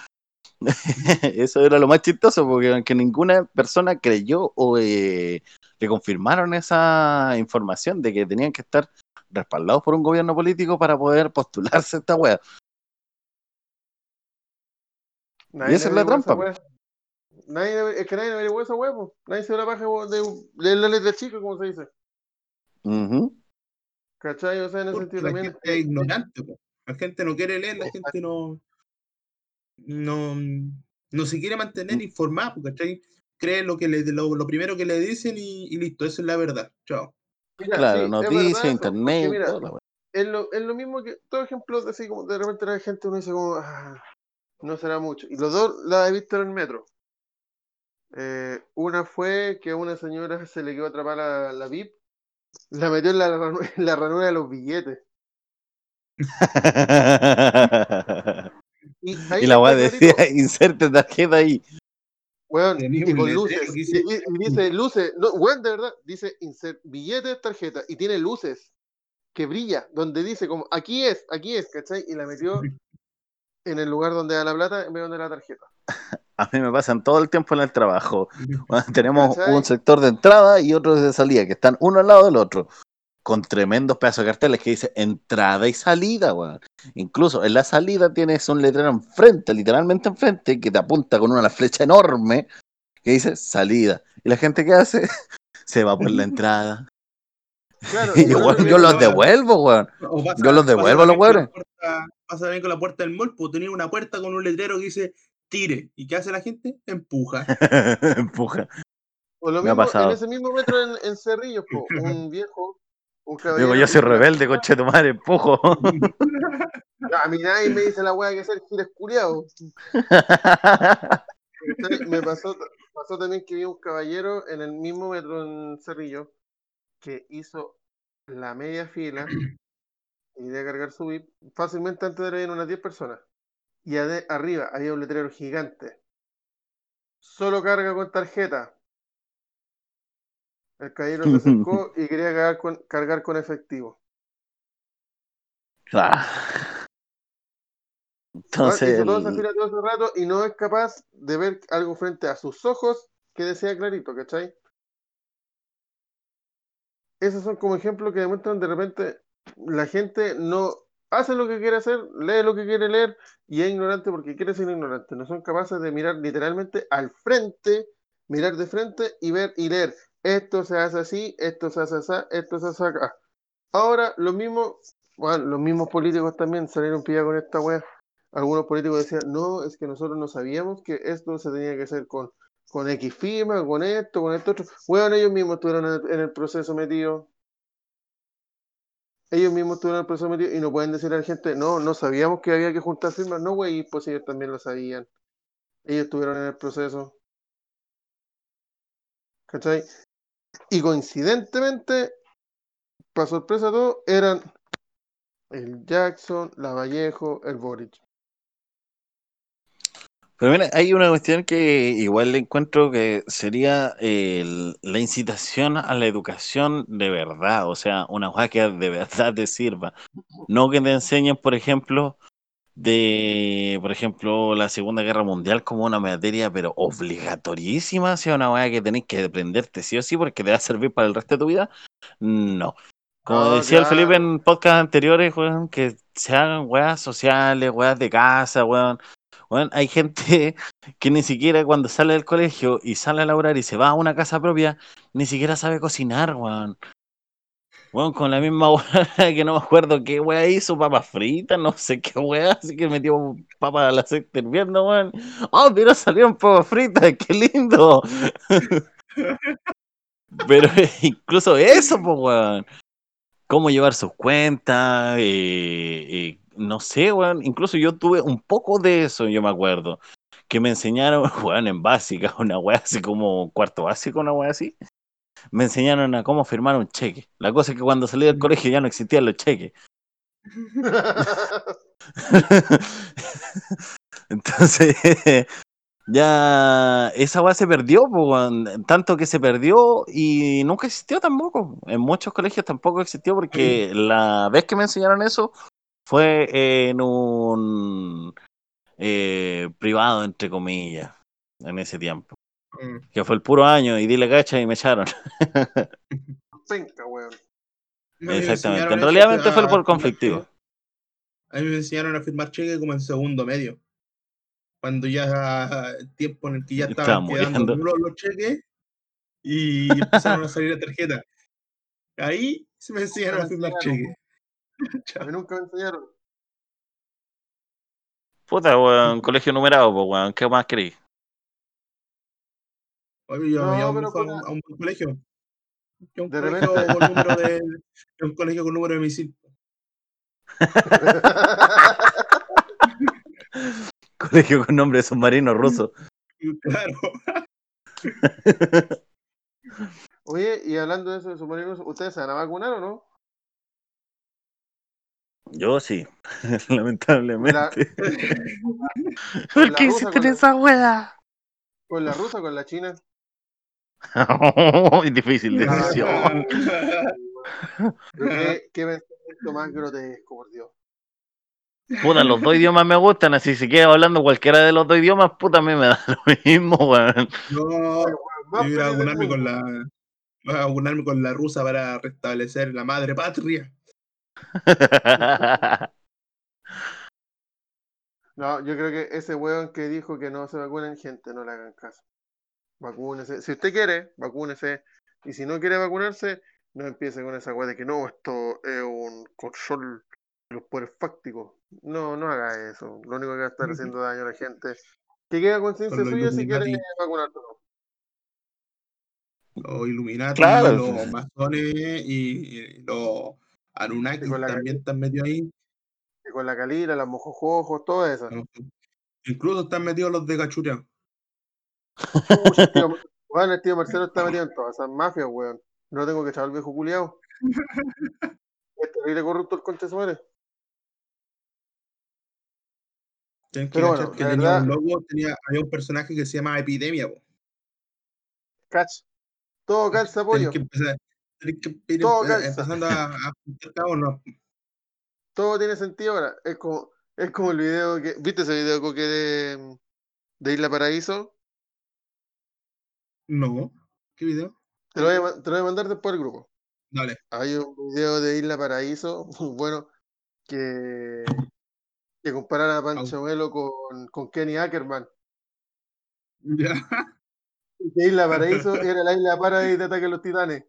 Eso era lo más chistoso, porque que ninguna persona creyó o eh, le confirmaron esa información de que tenían que estar respaldados por un gobierno político para poder postularse a esta wea. Nadie esa es la trampa. wea. Nadie, es que nadie averiguó esa wea, po. Nadie se la paja de, de la letra chica, como se dice. Ujú. ¿Cachai? O sea, en ese sentido la también. gente es ignorante, po. la gente no quiere leer, la gente no, no, no se quiere mantener informada, porque ¿cachai? cree lo que le, lo, lo primero que le dicen y, y listo, esa es la verdad. Chao. Mira, Claro, sí, noticias, internet, mira, la wea. es lo, es lo mismo que todo ejemplo de así como de repente la gente uno dice como "Ah, no será mucho y los dos la he visto en el metro Eh, una fue que a una señora se le quedó atrapada la, la VIP la metió en la, ranu- en la ranura de los billetes y, y la clarito, decía, inserte tarjeta ahí. weón, y con luces y, dice- y- y dice luces no, weón, de verdad dice insert billetes tarjeta y tiene luces que brilla donde dice como aquí es aquí es ¿cachai? y la metió en el lugar donde da la plata en vez de donde la tarjeta A mí me pasan todo el tiempo en el trabajo. Bueno, tenemos ¿Cachai? un sector de entrada y otro de salida, que están uno al lado del otro, con tremendos pedazos de carteles que dice entrada y salida, weón. Incluso en la salida tienes un letrero enfrente, literalmente enfrente, que te apunta con una flecha enorme que dice salida. Y la gente que hace se va por la entrada. Claro, Y yo, los devuelvo, weón. Yo los devuelvo a los puerta- Pasa también con la puerta del mall, pues tenía una puerta con un letrero que dice tire. ¿Y qué hace la gente? Empuja. Empuja. O lo Me ha mismo, pasado. en ese mismo metro en, en Cerrillos, po, un viejo, un caballero. Digo, yo soy rebelde, fila. conche tu madre, empujo. A mí nadie me dice la weá que hacer giles culiados. Me pasó, pasó también que vi un caballero en el mismo metro en Cerrillo que hizo la media fila y de cargar su VIP. Fácilmente antes de habían unas 10 personas. Y ade- arriba había un letrero gigante. Solo carga con tarjeta. El caballero se acercó y quería cargar con, cargar con efectivo. Ah. Entonces, hizo esa el- todo ese rato y no es capaz de ver algo frente a sus ojos que decía clarito, ¿cachai? Esos son como ejemplos que demuestran de repente la gente no hace lo que quiere hacer, lee lo que quiere leer y es ignorante porque quiere ser ignorante. No son capaces de mirar literalmente al frente, mirar de frente y ver y leer. Esto se hace así, esto se hace así, esto se hace acá. Ahora, lo mismo, bueno, los mismos políticos también salieron pillados con esta wea. Algunos políticos decían, no, es que nosotros no sabíamos que esto se tenía que hacer con, con X firma, con esto, con esto otro. Bueno, ellos mismos estuvieron en el, proceso metidos. Ellos mismos estuvieron en el proceso metidos y no pueden decir a la gente, no, no sabíamos que había que juntar firmas. No, güey, pues ellos también lo sabían. Ellos estuvieron en el proceso. ¿Cachai? Y coincidentemente, para sorpresa de todos, eran el Jackson, la Vallejo, el Boric. Pero mira, hay una cuestión que igual le encuentro que sería el- la incitación a la educación de verdad, o sea, una cosa que de verdad te sirva. No que te enseñen, por ejemplo, de, por ejemplo, la Segunda Guerra Mundial como una materia, pero obligatorísima, o sea, una weá que tenés que aprenderte sí o sí porque te va a servir para el resto de tu vida. No. Como No, decía el Felipe claro. en podcast anteriores, weón, que se hagan weas sociales, weas de casa, weón. Weón, hay gente que ni siquiera cuando sale del colegio y sale a laburar y se va a una casa propia, ni siquiera sabe cocinar, weón. Weón, con la misma weá que no me acuerdo qué weá hizo, papas fritas, no sé qué weá, así que metió papas al aceite hirviendo, weón. ¡Oh, pero salieron papas fritas! ¡Qué lindo! Pero incluso eso, pues, weón. Cómo llevar sus cuentas, eh, eh, no sé, weón. Incluso yo tuve un poco de eso, yo me acuerdo. Que me enseñaron, weón, en básica, una weá así como cuarto básico, una weá así. Me enseñaron a cómo firmar un cheque. La cosa es que cuando salí del colegio ya no existían los cheques. Entonces, ya esa weá se perdió, weón. tanto que se perdió y nunca existió tampoco. En muchos colegios tampoco existió porque la vez que me enseñaron eso fue en un eh, privado, entre comillas, en ese tiempo. Mm. Que fue el puro año y dile cacha y me echaron. Penca, weón. Exactamente. En realidad a- fue a por conflictivo. A mí me enseñaron a firmar cheque como en segundo medio. Cuando ya el tiempo en el que ya Estaba estaban quedando los cheques y empezaron a salir la tarjeta. Ahí se me enseñaron a firmar cheque. A mí nunca me enseñaron. Puta, weón, colegio numerado, pues, weón. ¿Qué más queréis? Oye, yo No, me llamo pero a, un, a un buen colegio. Que un De colegio repente- con número de. que un colegio con número de misil. Colegio con nombre de submarino ruso. Claro. Oye, y hablando de eso de submarinos, ¿ustedes se van a vacunar o no? Yo sí, lamentablemente. ¿Por la qué hiciste la- esa weá? ¿Con la rusa o con la china? Difícil decisión. ¿Qué, qué pensamiento más grotesco, por Dios? Puta, los dos idiomas me gustan, así si quedo hablando cualquiera de los dos idiomas, puta, a mí me da lo mismo, weón. No, Más yo iba a vacunarme con la. voy a vacunarme con la rusa para restablecer la madre patria. No, yo creo que ese weón que dijo que no se vacunen, gente, no le hagan caso. Vacúnese. Si usted quiere, vacúnese. Y si no quiere vacunarse, no empiece con esa weá de que no, esto es un control de los poderes fácticos. No, no haga eso. Lo único que va a estar haciendo daño a la gente. Que quede a conciencia suya si quiere vacunarse o no. Los Illuminati, Claro. los masones y, y los Anunnaki también están metidos ahí. Y con la calira, las mojojojos, todo eso. ¿no? Incluso están metidos los de Cachureo. Chucha, el tío, Marcelo está metido en todas esas mafias, weón. No tengo que echar al viejo culiao. Es terrible corrupto el concha de su madre. Tienen que Pero cachar bueno, que tenía verdad- un logo, tenía, había un personaje que se llama Epidemia. po. Cach. Todo calza pollo. Que empezar, tienen que ir Todo calza. empezando a, a. Todo tiene sentido ahora. Es como, es como el video que. ¿Viste ese video Coque de, de Isla Paraíso? No. ¿Qué video? Te lo, voy a, te lo voy a mandar después al grupo. Dale. Hay un video de Isla Paraíso, muy bueno, que, que compara a Pancho Melo con, con Kenny Ackerman. Ya. Que Isla Paraíso era la isla Paradise de Ataque a los Titanes.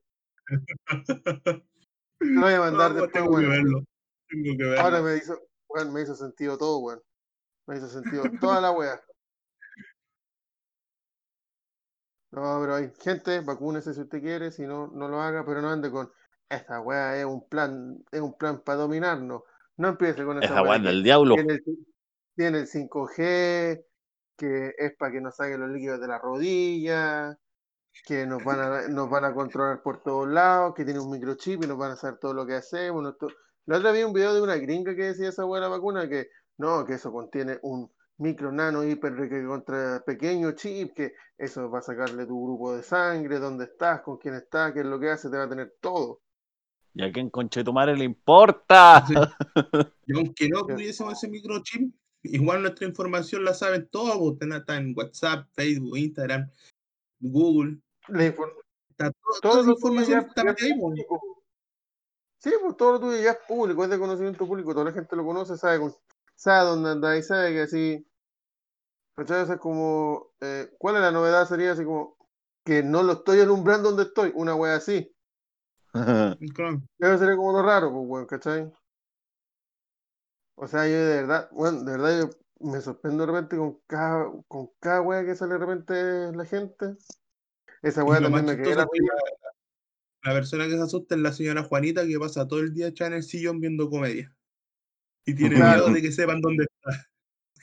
Te lo voy a mandar No, después, tengo que bueno. verlo. Tengo que verlo. Ahora me hizo, weón, me hizo sentido todo, weón. Me hizo sentido toda la wea. No, pero hay gente, vacúnese si usted quiere, si no, no lo haga, pero no ande con esta wea es un plan, es un plan para dominarnos. No empiece con esa Esa wea weá del diablo. tiene el, tiene el 5G, que es para que nos saquen los líquidos de la rodilla, que nos van a, nos van a controlar por todos lados, que tiene un microchip y nos van a saber todo lo que hacemos. nuestro- La otra vi un video de una gringa que decía esa buena vacuna que no, que eso contiene un micro nano hiper que contra pequeño chip, que eso va a sacarle tu grupo de sangre, dónde estás, con quién estás, qué es lo que hace, te va a tener todo. ¿Y a quién conche tu madre le importa? Sí. Y aunque no tuviésemos ese microchip, igual nuestra información la saben todos. pues, Está está en WhatsApp, Facebook, Instagram, Google. La todo, toda tuyo información ya- está ahí. es pues. público. Sí, pues todo lo tuyo ya es público, es de conocimiento público, toda la gente lo conoce, sabe, con- sabe dónde andáis, sabe que así. ¿Cachai? O sea, es como, eh, ¿cuál es la novedad? Sería así como que no lo estoy alumbrando donde estoy, una wea así. Eso sería como lo raro, pues, weón, ¿cachai? O sea, yo de verdad, bueno, de verdad yo me sorprendo de repente con cada, con cada wea que sale de repente la gente. Esa más también me chistoso la persona que se asusta es la señora Juanita que pasa todo el día echada en el sillón viendo comedia. Y tiene Claro. miedo de que sepan dónde está.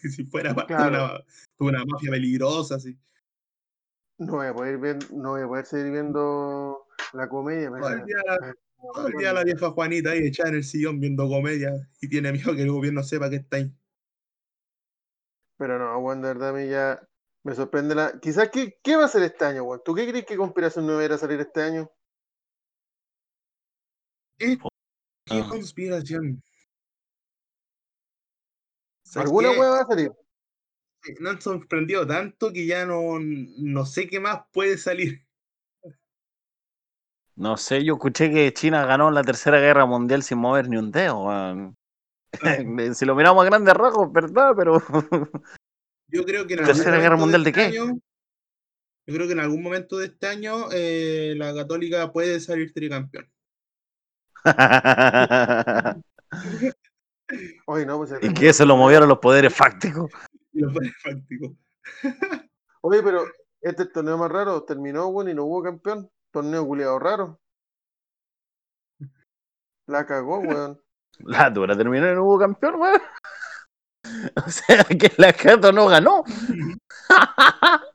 Que si fuera Claro. una, una mafia peligrosa, así. No voy a poder ver, no voy a poder seguir viendo la comedia. me Todo el día, me da- todo el día la vieja Juanita ahí echada en el sillón viendo comedia y tiene miedo que el gobierno sepa que está ahí. Pero no, weón, de verdad a mí ya Me sorprende la. Quizás, ¿qué, qué va a ser este año, weón? ¿Tú qué crees que conspiración no va a salir este año? ¿Qué Ah. conspiración? ¿Sabes ¿Alguna qué? weá va a salir? Me han sorprendido tanto que ya no, no sé qué más puede salir. No sé, yo escuché que China ganó la tercera guerra mundial sin mover ni un dedo, weón. si lo miramos a grandes rasgos, ¿verdad? Pero Yo creo que en algún ¿Tercera Guerra momento Mundial de este qué? año- yo creo que en algún momento de este año eh, la Católica puede salir tricampeón. Oye, no, pues se y que eso el lo movieron los poderes fácticos. Y lo pone fáctico. Oye, pero este torneo más raro. Terminó, weón, y no hubo campeón. Torneo culiado raro. La cagó, weón. La dura terminó y no hubo campeón, weón. O sea, que la Cato no ganó.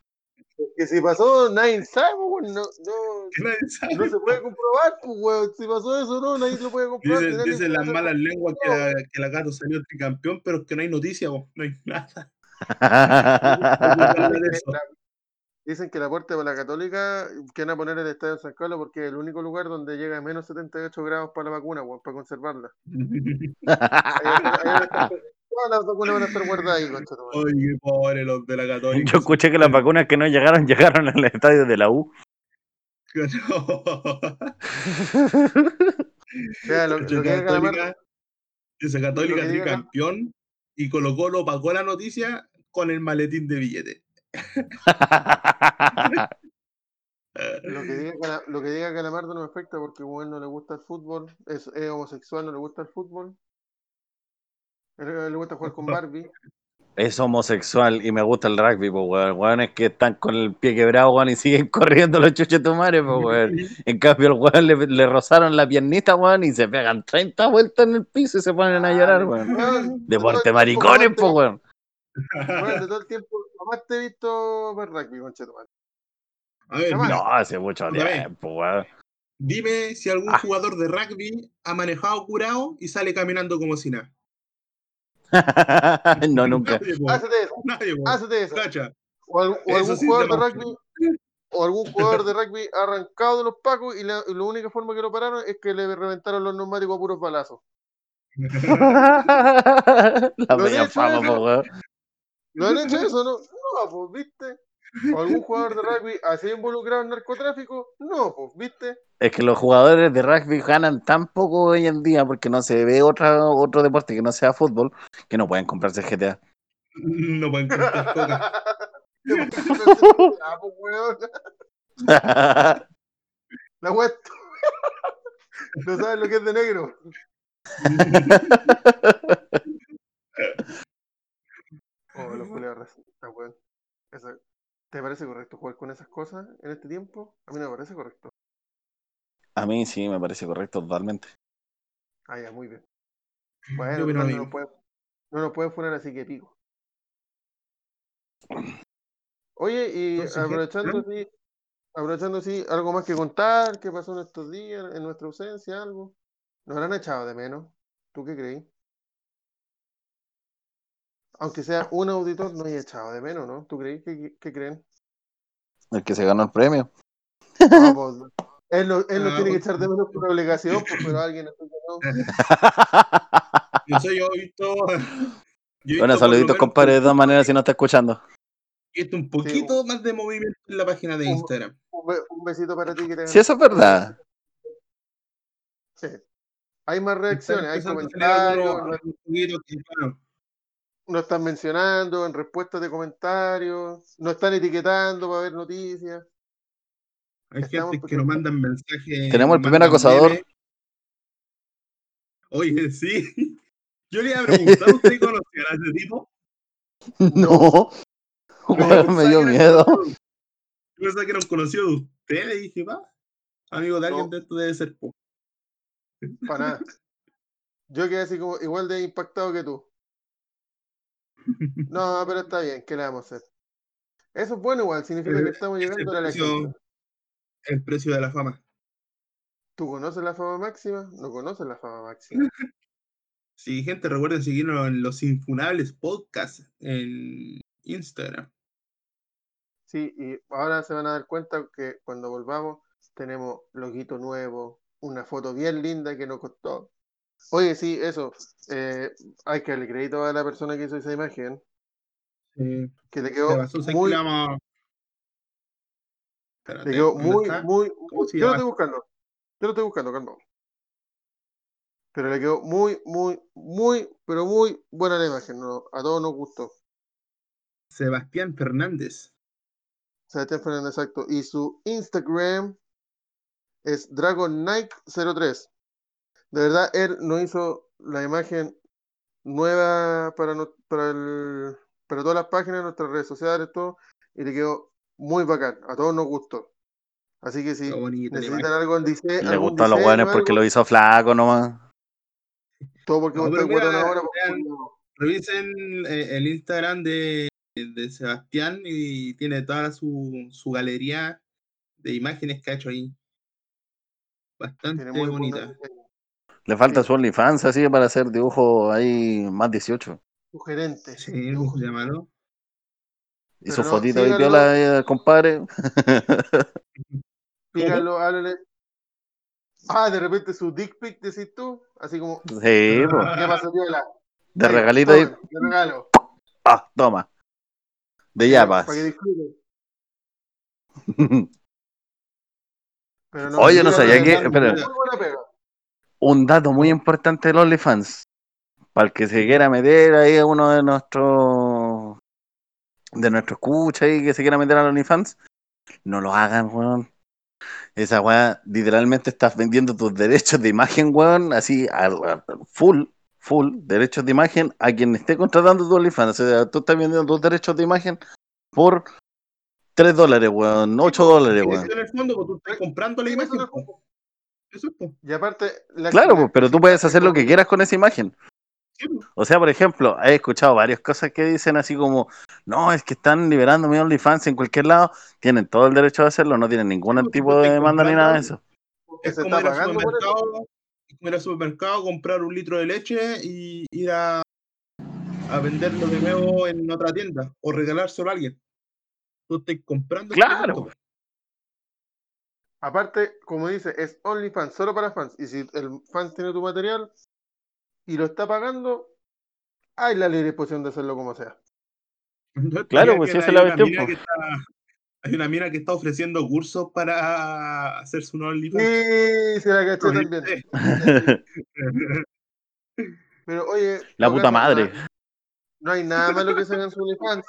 Que si pasó, nadie sabe, weón. No, no, sabe. no se puede comprobar, pues, weón. Si pasó eso, no, nadie lo puede comprobar. Dicen, las malas lenguas que la, que la Gato salió tricampeón, pero es que no hay noticia, vos, no hay nada. Dicen que la- puerta de la Católica que van a poner el estadio de San Carlos porque es el único lugar donde llega a menos 78 grados para la vacuna, weón, para conservarla. Ahí- ahí Todas las vacunas van a estar guardadas ahí, concha. Oye, pobre los de la Católica. Yo escuché que las vacunas que no llegaron, llegaron al estadio de la U. No. O sea, lo, lo Esa que Católica, esa Católica Lo diga- tricampeón y Colo Colo pagó la noticia con el maletín de billete. Lo que, diga, lo que diga Calamardo no me afecta porque weón no le gusta el fútbol, es, es homosexual, no le gusta el fútbol. Él- Le gusta jugar con Barbie. es homosexual y me gusta el rugby, pues, weón. Weones que están con el pie quebrado, weón, y siguen corriendo los chuches tu madre, pues, weón. En cambio, el weón le, le rozaron la piernita, weón, y se pegan 30 vueltas en el piso y se ponen a llorar, weón. Weón, Deporte maricones, pues, weón. weón, de todo el tiempo, jamás te he visto ver rugby, concha tu madre. A ver, mira, No, hace mucho tiempo, weón. dime si algún Ah. jugador de rugby ha manejado curado y sale caminando como si nada. no, nunca. Hácete eso, hácete eso. Cacha. O, algún- o Eso algún sí jugador de rugby, o algún jugador de rugby arrancado de los pacos y la, y la única forma que lo pararon es que le reventaron los neumáticos a puros balazos. La Lo media he hecho fama. ¿No han hecho eso? No, no, pues, ¿viste? ¿O algún jugador de rugby así involucrado en narcotráfico? No, pues, ¿viste? Es que los jugadores de rugby ganan tan poco hoy en día porque no se ve otra, otro deporte que no sea fútbol que no pueden comprarse GTA. No pueden contar coca. Pues. La es- No sabes lo que es de negro. Oh, los culiados racistas, weón. Eso- ¿Te parece correcto jugar con esas cosas en este tiempo? A mí no me parece correcto. A mí sí me parece correcto totalmente. Ah, ya, muy bien. Bueno, no, nos puede- no nos pueden poner así que pico. Oye, y Entonces, aprovechando así, aprovechando así, algo más que contar, qué pasó en estos días, en nuestra ausencia, algo. Nos habrán echado de menos. ¿Tú qué creí? Aunque sea un auditor, no hay echado de menos, ¿no? ¿Tú creí? ¿Qué, qué creen? El que se ganó el premio. No, pues, él no, él no Ah, tiene que pues. echar de menos por obligación, pues, pero alguien que no. No sé, yo he visto. yo he Bueno, visto lo saluditos, compadre, de todas maneras, si no está escuchando. he visto un poquito más de movimiento en la página de Un- Instagram. Un, be- un besito para ti que te Si eso es verdad. Sí. Hay más reacciones, hay comentarios, algunos- algunos poquitos no están mencionando en respuestas de comentarios, no están etiquetando para ver noticias. Hay Estamos gente que nos mandan mensajes. Tenemos el primer acosador. memes. Oye, sí. Yo le iba a preguntar, ¿usted conocía a ese tipo? No. Me dio miedo. Yo pensaba que era un conocido de usted, le dije, va. Amigo de alguien No. de esto debe ser. Para nada. Yo quedé así como igual de impactado que tú. No, pero está bien, ¿qué le vamos a hacer? Eso es bueno igual, significa Eh, que estamos llegando a la gente. El precio de la fama. ¿Tú conoces la fama máxima? No conoces la fama máxima. Sí, gente, recuerden seguirnos en los Infunables Podcast en Instagram. Sí, y ahora se van a dar cuenta que cuando volvamos tenemos loguito nuevo, una foto bien linda que nos costó. Oye, sí, eso. eh, hay que darle crédito a la persona que hizo esa imagen, Sí. que le quedó basó, ¿sabes muy, le Espérate, quedó ¿dónde muy, está? muy, ¿Cómo se yo lo estoy buscando, yo lo estoy buscando, calma. Pero le quedó muy, muy, muy, pero muy buena la imagen, ¿no? A todos nos gustó. Sebastián Fernández. Sebastián Fernández, exacto. Y su Instagram es Dragon Nike 03. De verdad, él nos hizo la imagen nueva para, no- para, el, para todas las páginas, nuestras redes sociales, todo, y le quedó muy bacán. A todos nos gustó. Así que si la necesitan algo en dise- Le gustó a los weones porque lo hizo flaco nomás. todo porque No, guatón mira, ahora. vean. Revisen eh, el Instagram de, de Sebastián y tiene toda su, su galería de imágenes que ha hecho ahí. Bastante buenos bonita. Le falta Sí. su OnlyFans así para hacer dibujo ahí más 18. Sugerentes. Sí, ¿cómo dibujos se llama, no? Y Pero su no, fotito ahí viola ahí al compadre. Síganlo, háblale. Ah, de repente su dick pic, decís tú, así como, Sí. ¿qué pasó, Viola? De Ahí, regalito ahí. tomen, De regalo. Ah, toma. De Para llapas. que disfruten. Pero Oye, no sabía que- espera. Un dato muy importante del OnlyFans. Para el que se quiera meter ahí a uno de nuestros de nuestro escucha y que se quiera meter al OnlyFans, no lo hagan, weón. Esa weá, literalmente estás vendiendo tus derechos de imagen, weón, así, al- al- full, full, derechos de imagen a quien esté contratando tu OnlyFans. O sea, tú estás vendiendo tus derechos de imagen por 3 dólares, weón, 8 dólares, weón. en el fondo, pues tú estás comprando la imagen. no. Eso es. Y aparte, la- Claro, la pues, pero tú puedes hacer lo que quieras con esa imagen. O sea, por ejemplo, he escuchado varias cosas que dicen así como, no, es que están liberando mi OnlyFans en cualquier lado, tienen todo el derecho de hacerlo, no tienen ningún Sí, tipo de demanda ni nada de eso. Es como está ir al supermercado, es como ir al supermercado, comprar un litro de leche y ir a, a venderlo de nuevo en otra tienda o regalárselo a alguien. Tú estás comprando el Claro. Aparte, como dice, es OnlyFans, solo para fans. Y si el fan tiene tu material y lo está pagando, hay la libre disposición de hacerlo como sea. Claro, pues, esa es la cuestión, pues. Hay una mina que está ofreciendo cursos para hacerse un OnlyFans. Sí, se la caché también. sí. Pero oye, La puta madre. No, no hay nada malo que se hagan su OnlyFans.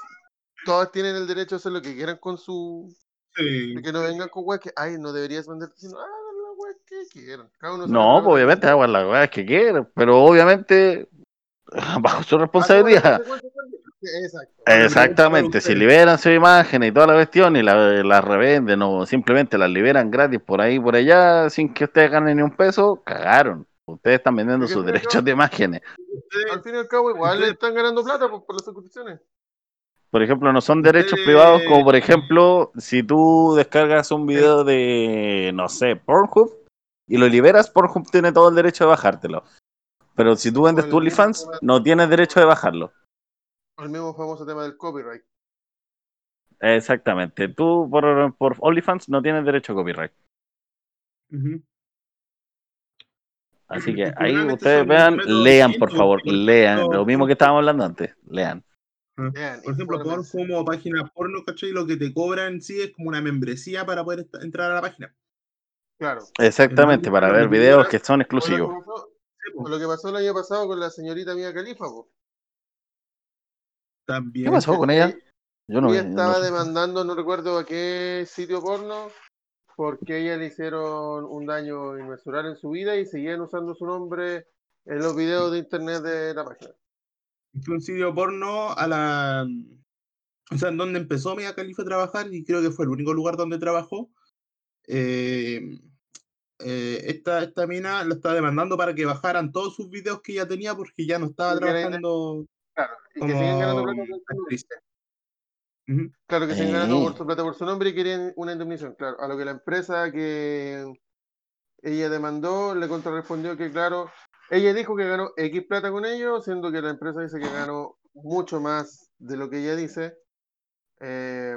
Todos tienen el derecho a hacer lo que quieran con su. Sí. Que no vengan con weas que, ay, no deberías vender, sino hagan la wea que quieran. Cada uno sabe No, pues, obviamente hagan las weas que quieran, pero obviamente bajo su las responsabilidad. Exacto. Exactamente, si liberan su imagen y toda la cuestión y la, la revenden o simplemente las liberan gratis por ahí por allá sin que ustedes ganen ni un peso, cagaron. Ustedes están vendiendo Porque sus derechos cabo- de imágenes. Ustedes- Al fin y al cabo, igual le están ganando plata por, por las suscripciones. Por ejemplo, no son derechos privados como por ejemplo si tú descargas un video de, no sé, Pornhub y lo liberas, Pornhub tiene todo el derecho de bajártelo. Pero si tú vendes tu OnlyFans, tema- no tienes derecho de bajarlo. El mismo famoso tema del copyright. Exactamente. Tú por, por OnlyFans no tienes derecho a copyright. Así que ahí ustedes vean, lean por favor, lean. Lo mismo que estábamos hablando antes, lean. Por ejemplo. Pornhub como página porno, ¿cachai? Lo que te cobran en sí es como una membresía para poder entrar a la página. Claro. Exactamente, para ver videos que son O lo, exclusivos. que pasó, Sí, lo que pasó el año pasado con la señorita Mia Califa, po. También. ¿Qué pasó con ella? Yo no ella vi. estaba no sé. demandando, no recuerdo a qué sitio porno, porque ella le hicieron un daño inmensurable en su vida y seguían usando su nombre en los videos de internet de la página. Fue un sitio porno a la. O sea, en donde empezó Mia Khalifa a trabajar y creo que fue el único lugar donde trabajó. Eh, eh, esta, esta mina la estaba demandando para que bajaran todos sus videos que ella tenía porque ya no estaba trabajando Claro, y que como siguen ganando plata por su nombre. Claro, que siguen ganando por Eh. su plata por su nombre y querían una indemnización. Claro, a lo que la empresa que ella demandó le contrarrespondió que, claro, ella dijo que ganó X plata con ellos, siendo que la empresa dice que ganó mucho más de lo que ella dice. Eh,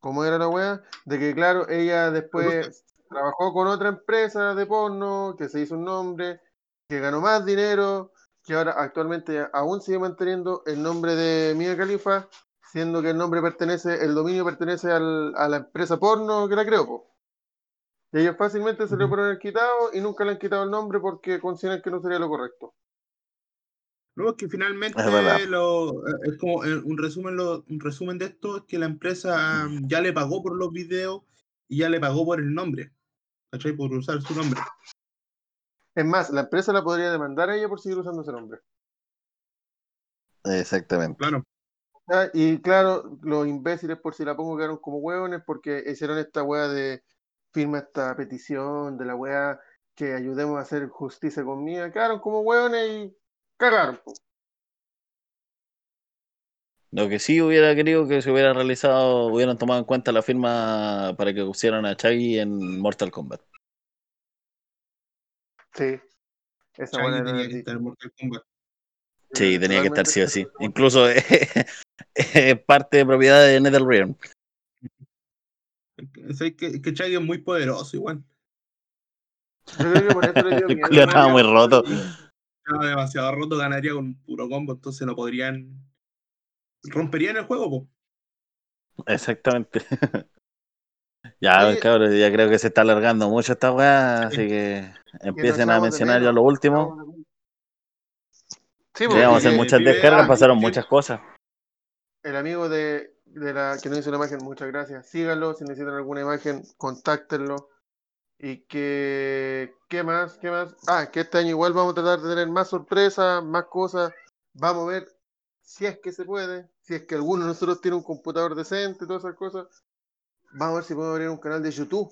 ¿Cómo era la weá? De que, claro, ella después trabajó con otra empresa de porno, que se hizo un nombre, que ganó más dinero, que ahora actualmente aún sigue manteniendo el nombre de Mia Khalifa, siendo que el nombre pertenece, el dominio pertenece al- a la empresa porno que la creó, po. Y ellos fácilmente se lo pueden haber quitado y nunca le han quitado el nombre porque consideran que no sería lo correcto. Luego es que finalmente Es lo, eh, es como eh, un resumen, lo- un resumen de esto es que la empresa mm, ya le pagó por los videos y ya le pagó por el nombre, ¿cachai? Por usar su nombre. Es más, la empresa la podría demandar a ella por seguir usando ese nombre. Exactamente. Claro. Ah, y claro, los imbéciles, por si la pongo, quedaron como hueones porque hicieron esta wea de firma esta petición de la wea que ayudemos a hacer justicia con Mía. Quedaron como hueones y cagaron. Lo que sí hubiera querido que se hubiera realizado, hubieran tomado en cuenta la firma para que pusieran a Chaggy en Mortal Kombat. Sí. Esa wea tenía era que estar en Mortal Kombat. Sí, tenía que estar sí o sí. Incluso es parte de propiedad de NetherRealm. Es que, que Shaggy es muy poderoso igual. Yo creo que por eso le dio El miedo. culiao estaba muy roto. Estaba demasiado roto, ganaría con un puro combo, entonces no podrían. Romperían el juego, po. Exactamente. ya, cabrón, ya creo que se está alargando mucho esta weá, Sí. así que empiecen a mencionar ya lo último. Sí, porque vamos a hacer eh, muchas descargas, pasaron muchas cosas. el amigo de, de la que nos hizo la imagen, muchas gracias. Síganlo, si necesitan alguna imagen, contáctenlo. Y que, ¿qué más? ¿Qué más? Ah, que este año igual vamos a tratar de tener más sorpresas, más cosas. Vamos a ver si es que se puede, si es que alguno de nosotros tiene un computador decente, todas esas cosas. Vamos a ver si podemos abrir un canal de YouTube.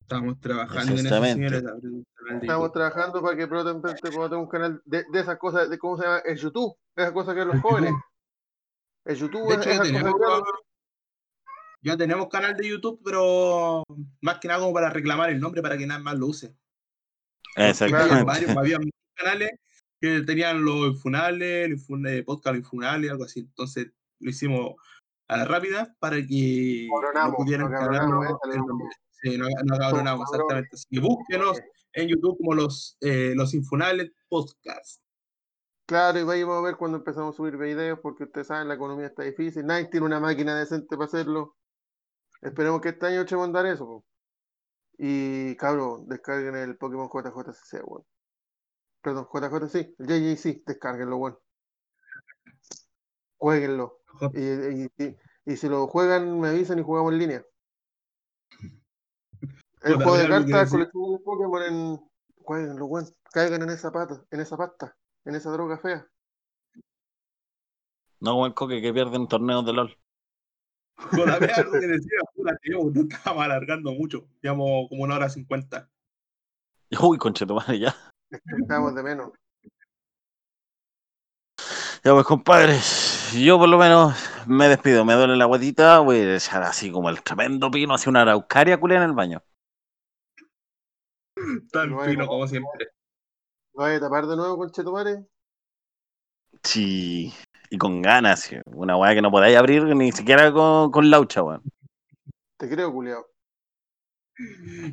Estamos trabajando en eso, Exactamente. señores. abrir un canal de Estamos YouTube. trabajando para que probablemente podamos tener un canal de, de esas cosas, de cómo se llama, el YouTube, esas cosas que los jóvenes. El YouTube De es hecho, ya esas cosas tenemos, ya tenemos canal de YouTube, pero más que nada como para reclamar el nombre para que nada más lo use. Exactamente. varios, había muchos canales que tenían los infunables, el infun- eh, podcast infunable, algo así. Entonces lo hicimos a la rápida para que no pudieran eh, el nombre. Sí, no, no cabronamos, exactamente. Así que búsquenos en YouTube como los, eh, los infunables podcast. Claro, y vamos a ver cuando empezamos a subir videos, porque ustedes saben, la economía está difícil. Nadie tiene una máquina decente para hacerlo. Esperemos que este año echemos a andar eso. po. Y cabrón, descarguen el Pokémon JJCC, weón. Perdón, JJC, el JJC, descarguenlo, weón. Jueguenlo. Y, y- y- y si lo juegan, me avisan y jugamos en línea. El juego de cartas, colección de Pokémon en. Jueguenlo, weón. Caigan en esa pata, en esa pasta, en esa droga fea. No como el coque que pierden torneos de LOL. Todavía algo que decía, puta, tío, no estamos alargando mucho. Llevamos como una hora cincuenta. Uy, conchetumare, ya. Estamos de menos. Ya pues, compadre, yo por lo menos me despido. Me duele la guatita, voy a echar así como el tremendo pino, así una araucaria culea en el baño. Tan fino como siempre. ¿Lo vas a tapar de nuevo con Chetumare? Sí, y con ganas, sí. una weá que no podáis abrir ni siquiera con, con laucha, weón. Te creo, culiao.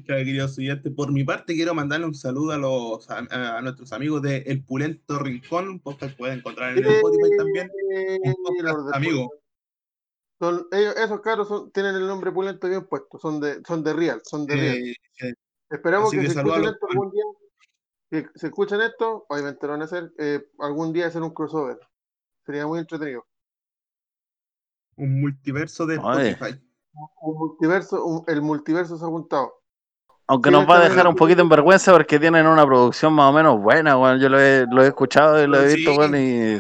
Ya, queridos estudiantes, por mi parte quiero mandarle un saludo a los a, a nuestros amigos de El Pulento Rincón, un podcast que pueden encontrar en el Spotify también. Un podcast Los de- amigo. Son, ellos, esos caros son, tienen el nombre pulento bien puesto, son de, son de real, son de real. Eh, eh, Esperamos que, que se escuchen los esto algún día. Que se escuchen esto, obviamente lo van a hacer, eh, algún día hacer un crossover. Sería muy entretenido. un multiverso de. Spotify. Un multiverso, un- el multiverso se ha juntado. Aunque Sí, nos va a dejar un poquito en vergüenza porque tienen una producción más o menos buena, weón. Yo lo he, lo he escuchado y lo he Sí, visto, weón, y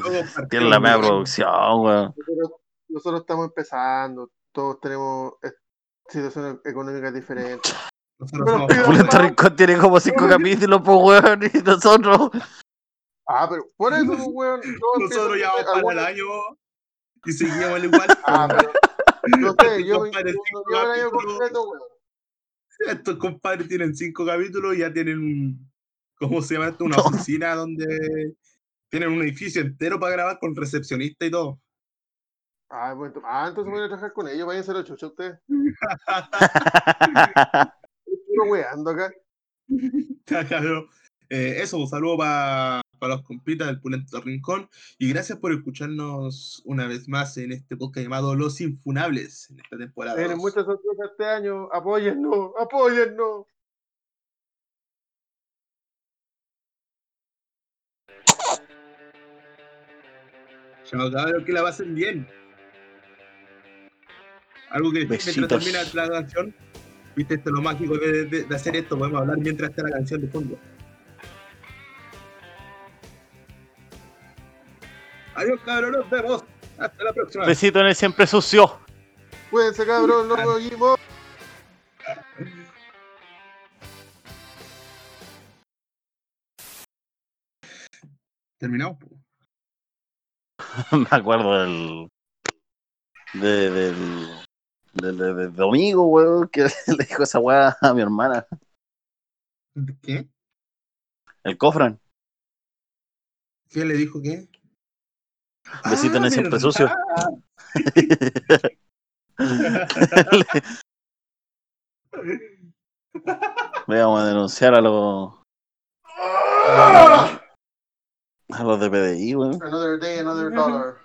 tienen la media producción, weón. Nosotros, nosotros estamos empezando, todos tenemos eh, situaciones económicas diferentes. Nosotros Pero somos Rincón tiene como cinco capítulos, pues, weón, y nosotros. Ah, pero por eso, pues, weón. Nosotros ya vamos para el año y seguimos al igual. Ah, pero no sé, yo, yo el año capítulos. completo, weón. Estos compadres tienen cinco capítulos y ya tienen un, ¿cómo se llama esto? Una No. oficina donde tienen un edificio entero para grabar con recepcionista y todo. Ah, bueno, ah, entonces voy a trabajar con ellos, váyanse a los chuchos ustedes. Estoy weando acá. Claro. Eh, eso, un saludo para los compitas del Pulento Rincón. Y gracias por escucharnos una vez más en este podcast llamado Los Infunables en esta temporada. Tienen muchas sorpresas este año. Apóyennos, apóyennos. Chao, cabros, que la pasen bien. Algo que decir mientras termina la canción. Viste, esto es lo mágico de, de- de hacer esto. Podemos hablar mientras está la canción de fondo. Adiós, cabrón, nos vemos. Hasta la próxima. Besito en el siempre sucio. Cuídense, cabrón, nos vemos. Terminamos. po. Me acuerdo del. De, del. Del domingo, weón, que le dijo esa weá a mi hermana. ¿Qué? El cofran. ¿Qué le dijo qué? Besito en el siempre ¿verdad? sucio. Le vamos a denunciar a los. A los de PDI, weón. Another day, another dollar.